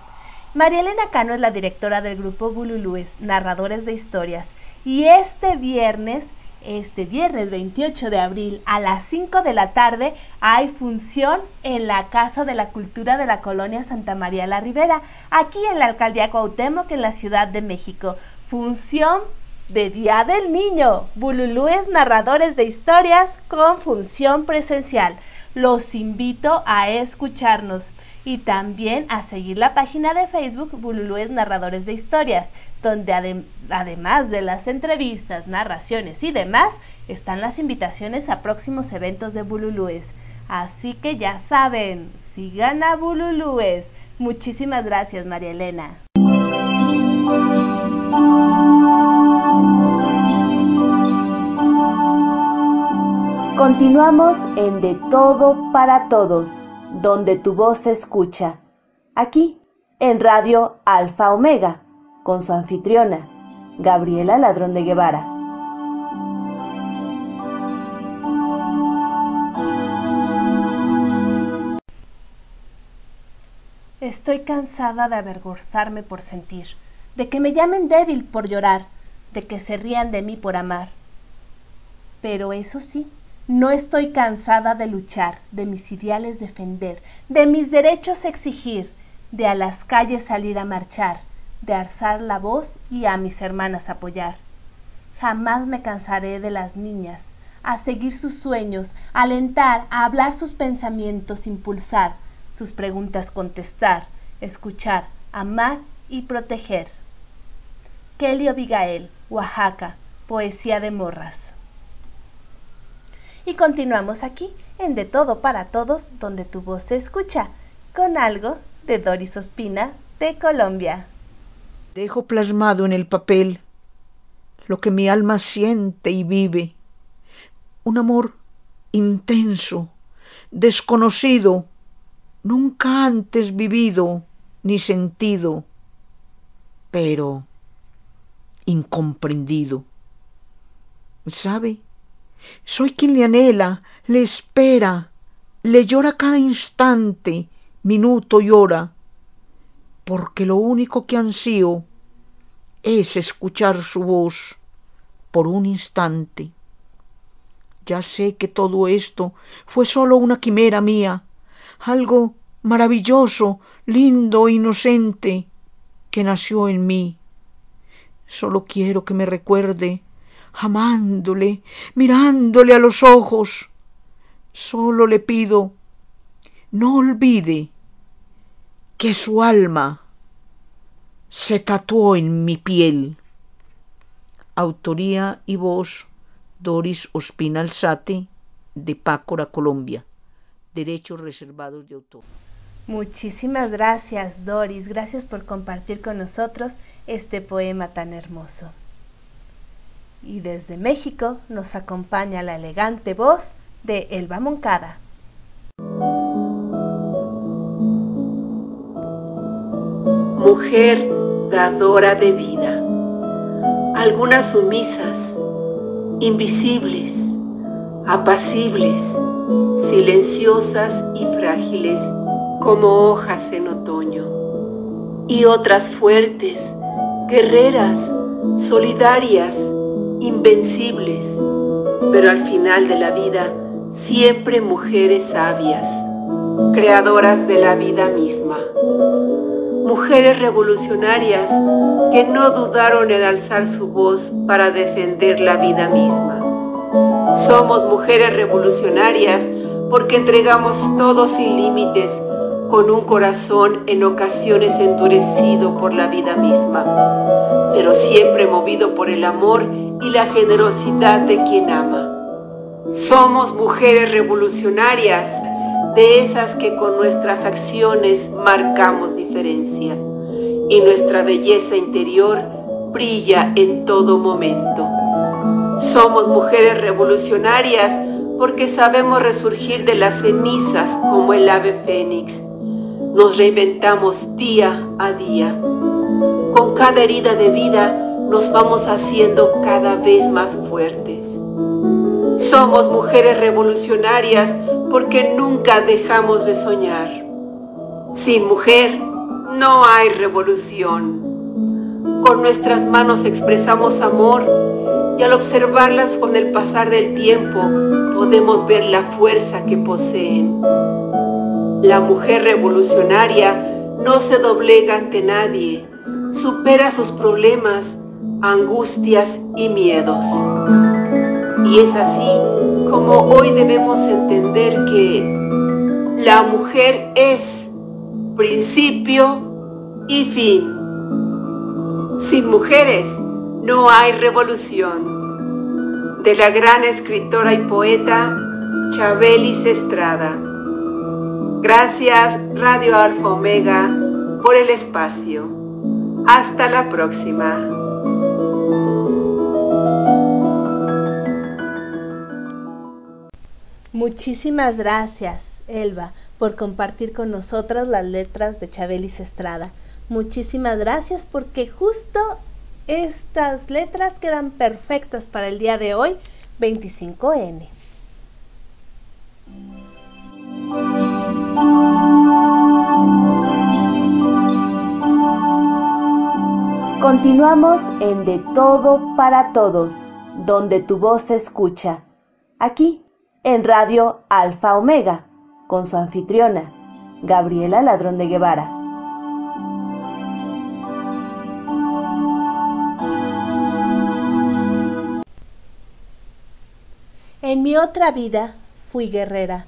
María Elena Cano es la directora del grupo Bululúes, Narradores de Historias, y este viernes, este viernes 28 de abril a las 5 de la tarde hay función en la Casa de la Cultura de la Colonia Santa María la Ribera, aquí en la Alcaldía Cuauhtémoc en la Ciudad de México. Función de Día del Niño, Bululúes Narradores de Historias con función presencial. Los invito a escucharnos y también a seguir la página de Facebook Bululúes Narradores de Historias, donde además de las entrevistas, narraciones y demás, están las invitaciones a próximos eventos de Bululúes. Así que ya saben, sigan a Bululúes. Muchísimas gracias, María Elena.
Continuamos en De Todo para Todos, donde tu voz se escucha. Aquí, en Radio Alfa Omega, con su anfitriona, Gabriela Ladrón de Guevara.
Estoy cansada de avergonzarme por sentir, de que me llamen débil por llorar, de que se rían de mí por amar. Pero eso sí, no estoy cansada de luchar, de mis ideales defender, de mis derechos exigir, de a las calles salir a marchar, de alzar la voz y a mis hermanas apoyar. Jamás me cansaré de las niñas, a seguir sus sueños, alentar, a hablar sus pensamientos, impulsar, sus preguntas contestar, escuchar, amar y proteger. Kelly Abigail, Oaxaca, Poesía de Morras. Y continuamos aquí en De Todo para Todos, donde tu voz se escucha, con algo de Doris Ospina de Colombia.
Dejo plasmado en el papel lo que mi alma siente y vive. Un amor intenso, desconocido, nunca antes vivido ni sentido, pero incomprendido. ¿Sabe? Soy quien le anhela, le espera, le llora cada instante, minuto y hora, porque lo único que ansío es escuchar su voz por un instante. Ya sé que todo esto fue solo una quimera mía, algo maravilloso, lindo, inocente, que nació en mí. Solo quiero que me recuerde amándole, mirándole a los ojos. Solo le pido, no olvide que su alma se tatuó en mi piel. Autoría y voz Doris Ospina Alzate de Pácora, Colombia. Derechos reservados de autor.
Muchísimas gracias, Doris. Gracias por compartir con nosotros este poema tan hermoso y desde México nos acompaña la elegante voz de Elba Moncada.
Mujer dadora de vida, algunas sumisas, invisibles, apacibles, silenciosas y frágiles como hojas en otoño, y otras fuertes, guerreras, solidarias, invencibles, pero al final de la vida siempre mujeres sabias, creadoras de la vida misma. Mujeres revolucionarias que no dudaron en alzar su voz para defender la vida misma. Somos mujeres revolucionarias porque entregamos todo sin límites con un corazón en ocasiones endurecido por la vida misma, pero siempre movido por el amor y la generosidad de quien ama. Somos mujeres revolucionarias, de esas que con nuestras acciones marcamos diferencia y nuestra belleza interior brilla en todo momento. Somos mujeres revolucionarias porque sabemos resurgir de las cenizas como el ave fénix nos reinventamos día a día. Con cada herida de vida nos vamos haciendo cada vez más fuertes. Somos mujeres revolucionarias porque nunca dejamos de soñar. Sin mujer no hay revolución. Con nuestras manos expresamos amor y al observarlas con el pasar del tiempo podemos ver la fuerza que poseen. La mujer revolucionaria no se doblega ante nadie, supera sus problemas, angustias y miedos. Y es así como hoy debemos entender que la mujer es principio y fin. Sin mujeres no hay revolución. De la gran escritora y poeta Chabelis Estrada. Gracias Radio Alfa Omega por el espacio. Hasta la próxima.
Muchísimas gracias, Elba, por compartir con nosotras las letras de Chabelis Estrada. Muchísimas gracias porque justo estas letras quedan perfectas para el día de hoy, 25N.
Continuamos en De Todo para Todos, donde tu voz se escucha. Aquí, en Radio Alfa Omega, con su anfitriona, Gabriela Ladrón de Guevara.
En mi otra vida fui guerrera,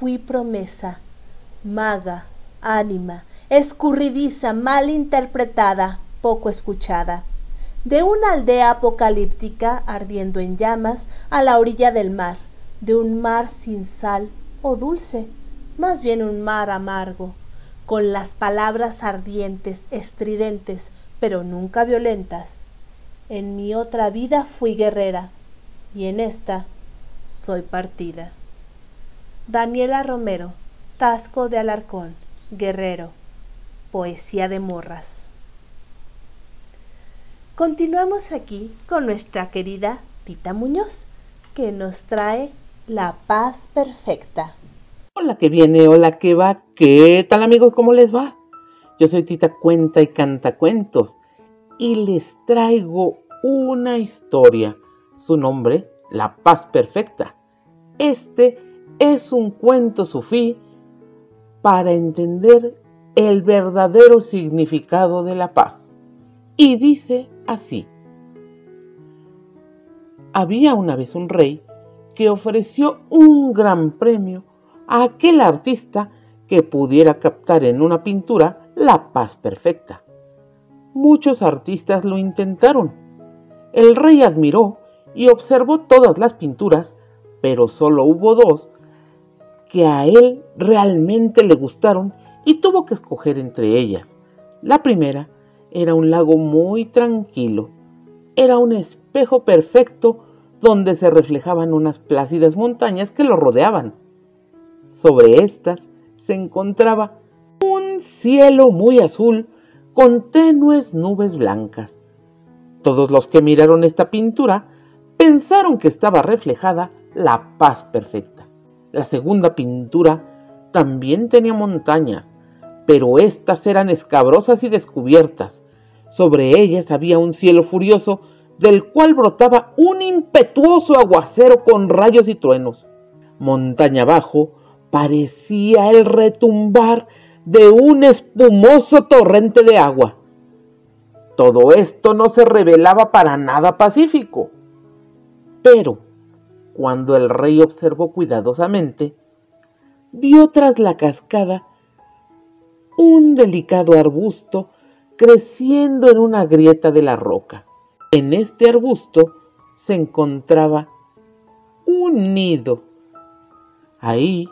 fui promesa, maga, ánima, escurridiza, mal interpretada, poco escuchada, de una aldea apocalíptica ardiendo en llamas a la orilla del mar, de un mar sin sal o dulce, más bien un mar amargo, con las palabras ardientes, estridentes, pero nunca violentas. En mi otra vida fui guerrera, y en esta soy partida. Daniela Romero, Tasco de Alarcón, Guerrero, Poesía de Morras. Continuamos aquí con nuestra querida Tita Muñoz, que nos trae La Paz Perfecta.
Hola que viene, hola que va, ¿qué tal amigos? ¿Cómo les va? Yo soy Tita Cuenta y Canta Cuentos y les traigo una historia. Su nombre, La Paz Perfecta. Este es un cuento sufí para entender el verdadero significado de la paz. Y dice así. Había una vez un rey que ofreció un gran premio a aquel artista que pudiera captar en una pintura la paz perfecta. Muchos artistas lo intentaron. El rey admiró y observó todas las pinturas pero solo hubo dos que a él realmente le gustaron y tuvo que escoger entre ellas. La primera era un lago muy tranquilo. Era un espejo perfecto donde se reflejaban unas plácidas montañas que lo rodeaban. Sobre estas se encontraba un cielo muy azul con tenues nubes blancas. Todos los que miraron esta pintura pensaron que estaba reflejada la paz perfecta. La segunda pintura también tenía montañas, pero éstas eran escabrosas y descubiertas. Sobre ellas había un cielo furioso del cual brotaba un impetuoso aguacero con rayos y truenos. Montaña abajo parecía el retumbar de un espumoso torrente de agua. Todo esto no se revelaba para nada pacífico. Pero cuando el rey observó cuidadosamente, vio tras la cascada un delicado arbusto creciendo en una grieta de la roca. En este arbusto se encontraba un nido. Ahí,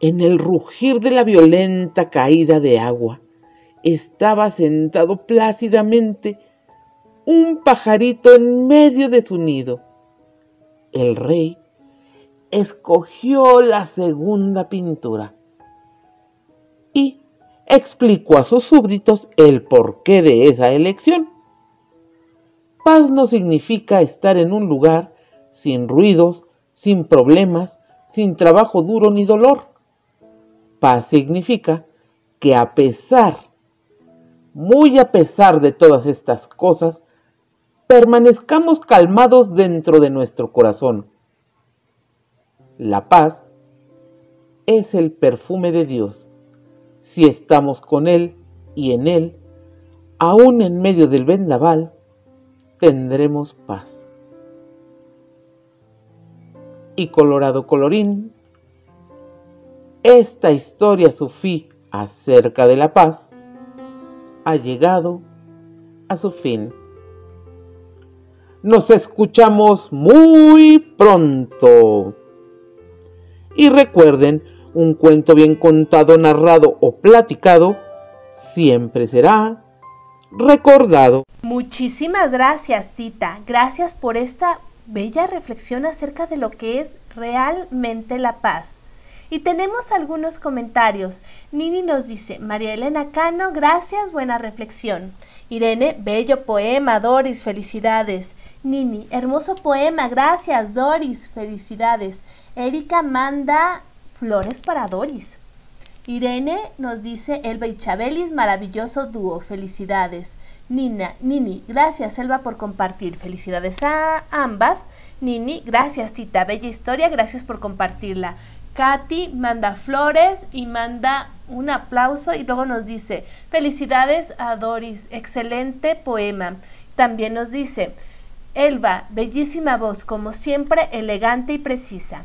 en el rugir de la violenta caída de agua, estaba sentado plácidamente un pajarito en medio de su nido. El rey escogió la segunda pintura y explicó a sus súbditos el porqué de esa elección. Paz no significa estar en un lugar sin ruidos, sin problemas, sin trabajo duro ni dolor. Paz significa que a pesar, muy a pesar de todas estas cosas, permanezcamos calmados dentro de nuestro corazón. La paz es el perfume de Dios. Si estamos con Él y en Él, aún en medio del vendaval, tendremos paz. Y colorado colorín, esta historia sufí acerca de la paz ha llegado a su fin. Nos escuchamos muy pronto. Y recuerden, un cuento bien contado, narrado o platicado siempre será recordado.
Muchísimas gracias, Tita. Gracias por esta bella reflexión acerca de lo que es realmente la paz. Y tenemos algunos comentarios. Nini nos dice, María Elena Cano, gracias, buena reflexión. Irene, bello poema, Doris, felicidades. Nini, hermoso poema, gracias, Doris, felicidades. Erika manda flores para Doris. Irene nos dice, Elba y Chabelis, maravilloso dúo, felicidades. Nina, Nini, gracias Elba por compartir, felicidades a ambas. Nini, gracias Tita, bella historia, gracias por compartirla. Katy manda flores y manda un aplauso y luego nos dice, felicidades a Doris, excelente poema. También nos dice, Elba, bellísima voz, como siempre, elegante y precisa.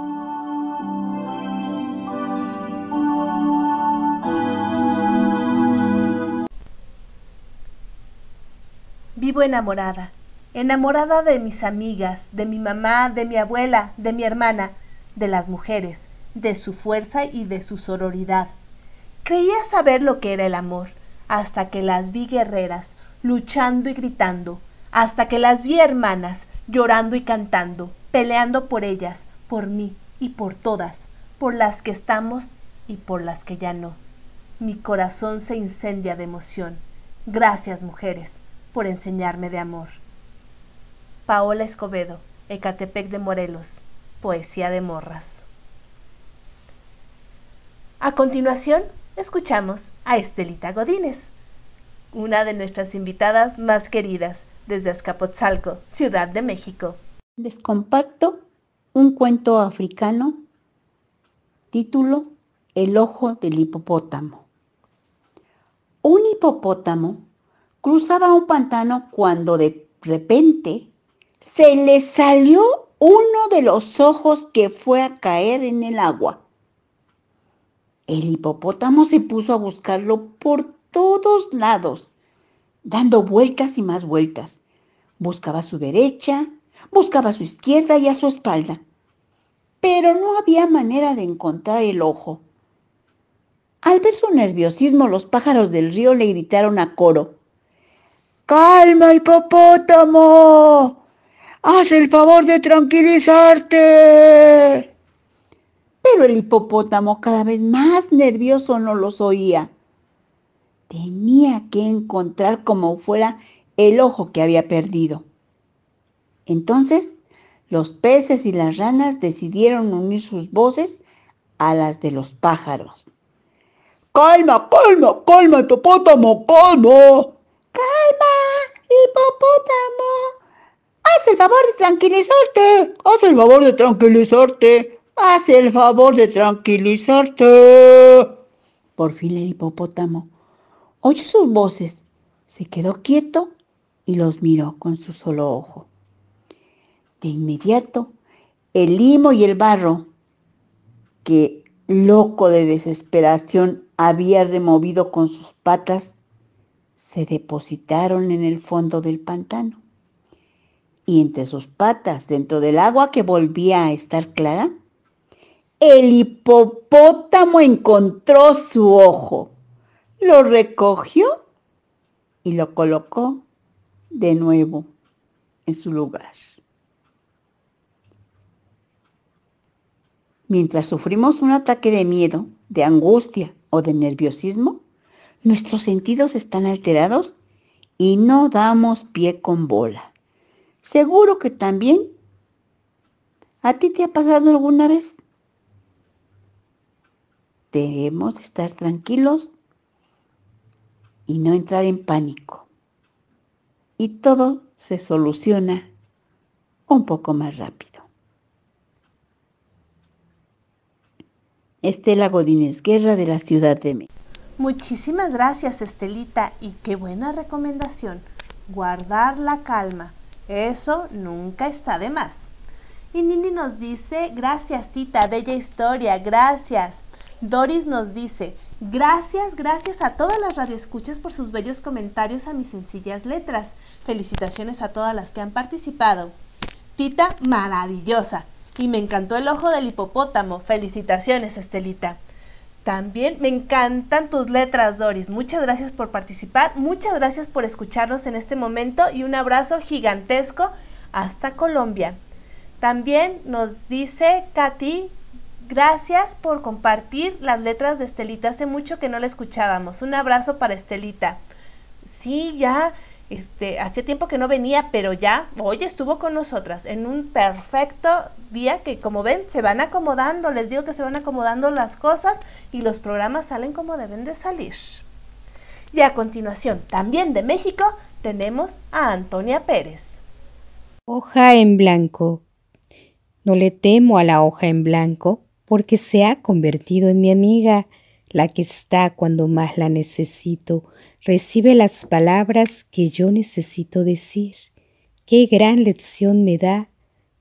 Vivo enamorada, enamorada de mis amigas, de mi mamá, de mi abuela, de mi hermana, de las mujeres, de su fuerza y de su sororidad. Creía saber lo que era el amor, hasta que las vi guerreras, luchando y gritando, hasta que las vi hermanas, llorando y cantando, peleando por ellas, por mí y por todas, por las que estamos y por las que ya no. Mi corazón se incendia de emoción. Gracias, mujeres, por enseñarme de amor. Paola Escobedo, Ecatepec de Morelos, Poesía de Morras. A continuación, escuchamos a Estelita Godínez, una de nuestras invitadas más queridas desde Azcapotzalco, Ciudad de México.
Les comparto un cuento africano, título El ojo del hipopótamo. Un hipopótamo cruzaba un pantano cuando de repente se le salió uno de los ojos que fue a caer en el agua. El hipopótamo se puso a buscarlo por todos lados, dando vueltas y más vueltas. Buscaba a su derecha, buscaba a su izquierda y a su espalda, pero no había manera de encontrar el ojo. Al ver su nerviosismo, los pájaros del río le gritaron a coro, ¡Calma, hipopótamo! ¡Haz el favor de tranquilizarte! Pero el hipopótamo cada vez más nervioso no los oía. Tenía que encontrar como fuera el ojo que había perdido. Entonces, los peces y las ranas decidieron unir sus voces a las de los pájaros. Calma, calma, calma, hipopótamo, calma. Calma, hipopótamo. Haz el favor de tranquilizarte. Haz el favor de tranquilizarte. Haz el favor de tranquilizarte. Por fin el hipopótamo oyó sus voces, se quedó quieto y los miró con su solo ojo. De inmediato, el limo y el barro, que loco de desesperación había removido con sus patas, se depositaron en el fondo del pantano. Y entre sus patas, dentro del agua que volvía a estar clara, el hipopótamo encontró su ojo. lo recogió y lo colocó de nuevo en su lugar. Mientras sufrimos un ataque de miedo, de angustia o de nerviosismo, nuestros sentidos están alterados y no damos pie con bola. Seguro que también a ti te ha pasado alguna vez. Debemos estar tranquilos y no entrar en pánico. Y todo se soluciona un poco más rápido. Estela Godínez Guerra de la Ciudad de México.
Muchísimas gracias Estelita y qué buena recomendación. Guardar la calma. Eso nunca está de más. Y Nini nos dice, gracias Tita, bella historia, gracias. Doris nos dice, gracias, gracias a todas las radioescuchas por sus bellos comentarios a mis sencillas letras. Felicitaciones a todas las que han participado. Tita, maravillosa. Y me encantó el ojo del hipopótamo. Felicitaciones, Estelita. También me encantan tus letras, Doris. Muchas gracias por participar, muchas gracias por escucharnos en este momento y un abrazo gigantesco hasta Colombia. También nos dice Katy, gracias por compartir las letras de Estelita. Hace mucho que no la escuchábamos. Un abrazo para Estelita. Sí, ya este, hacía tiempo que no venía, pero ya hoy estuvo con nosotras en un perfecto día que como ven se van acomodando, les digo que se van acomodando las cosas y los programas salen como deben de salir. Y a continuación, también de México, tenemos a Antonia Pérez.
Hoja en blanco. No le temo a la hoja en blanco porque se ha convertido en mi amiga, la que está cuando más la necesito recibe las palabras que yo necesito decir. Qué gran lección me da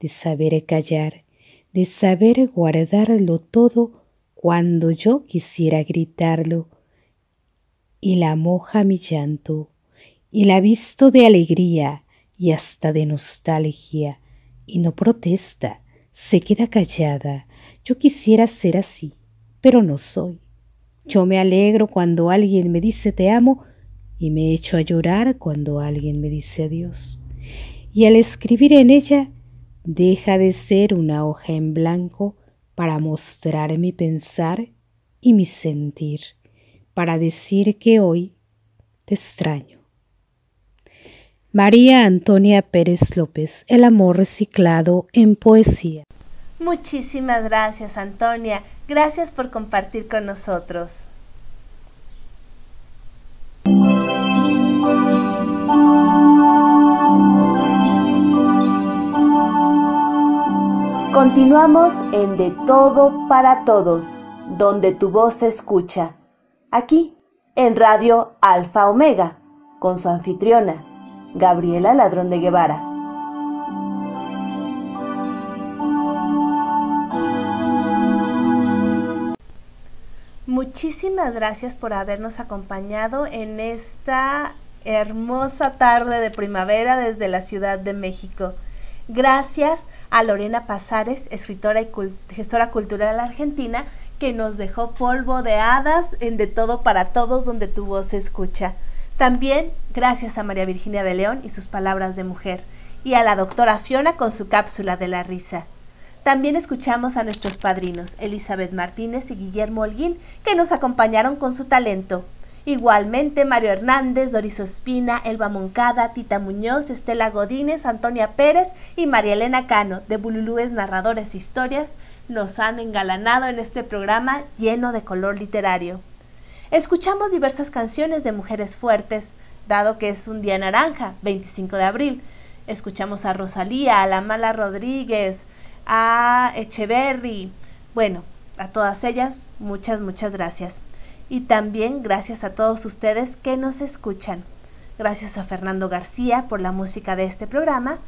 de saber callar, de saber guardarlo todo cuando yo quisiera gritarlo. Y la moja mi llanto, y la visto de alegría y hasta de nostalgia, y no protesta, se queda callada. Yo quisiera ser así, pero no soy. Yo me alegro cuando alguien me dice te amo y me echo a llorar cuando alguien me dice adiós. Y al escribir en ella, deja de ser una hoja en blanco para mostrar mi pensar y mi sentir, para decir que hoy te extraño. María Antonia Pérez López, El amor reciclado en poesía.
Muchísimas gracias, Antonia. Gracias por compartir con nosotros.
Continuamos en De Todo para Todos, donde tu voz se escucha. Aquí, en Radio Alfa Omega, con su anfitriona, Gabriela Ladrón de Guevara.
Muchísimas gracias por habernos acompañado en esta hermosa tarde de primavera desde la Ciudad de México. Gracias a Lorena Pasares, escritora y gestora cultural argentina, que nos dejó polvo de hadas en De Todo para Todos, donde tu voz se escucha. También gracias a María Virginia de León y sus palabras de mujer, y a la doctora Fiona con su cápsula de la risa. También escuchamos a nuestros padrinos, Elizabeth Martínez y Guillermo Holguín, que nos acompañaron con su talento. Igualmente, Mario Hernández, Doris Ospina, Elba Moncada, Tita Muñoz, Estela Godínez, Antonia Pérez y María Elena Cano, de Bululúes Narradores e Historias, nos han engalanado en este programa lleno de color literario. Escuchamos diversas canciones de mujeres fuertes, dado que es un día naranja, 25 de abril. Escuchamos a Rosalía, a La Mala Rodríguez, a Echeverry, bueno, a todas ellas, muchas, muchas gracias y también gracias a todos ustedes que nos escuchan. Gracias a Fernando García por la música de este programa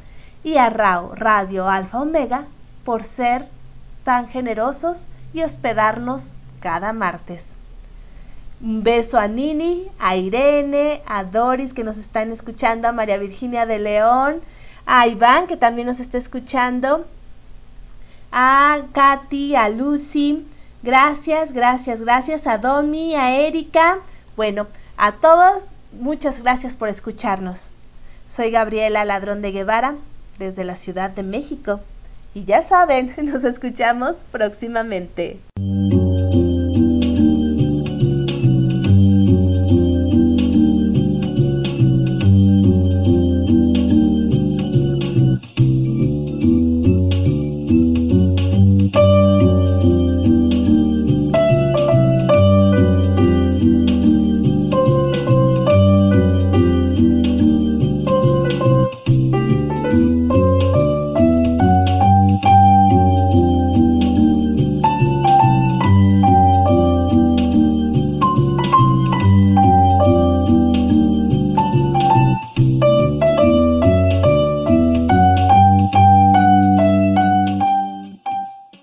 y a RAO Radio Alfa Omega por ser tan generosos y hospedarnos cada martes. Un beso a Nini, a Irene, a Doris que nos están escuchando, a María Virginia de León, a Iván que también nos está escuchando, a Katy, a Lucy, Gracias, gracias, gracias a Domi, a Erika Bueno, a todos, muchas gracias por escucharnos. Soy Gabriela Ladrón de Guevara, desde la Ciudad de México. Y ya saben, nos escuchamos próximamente.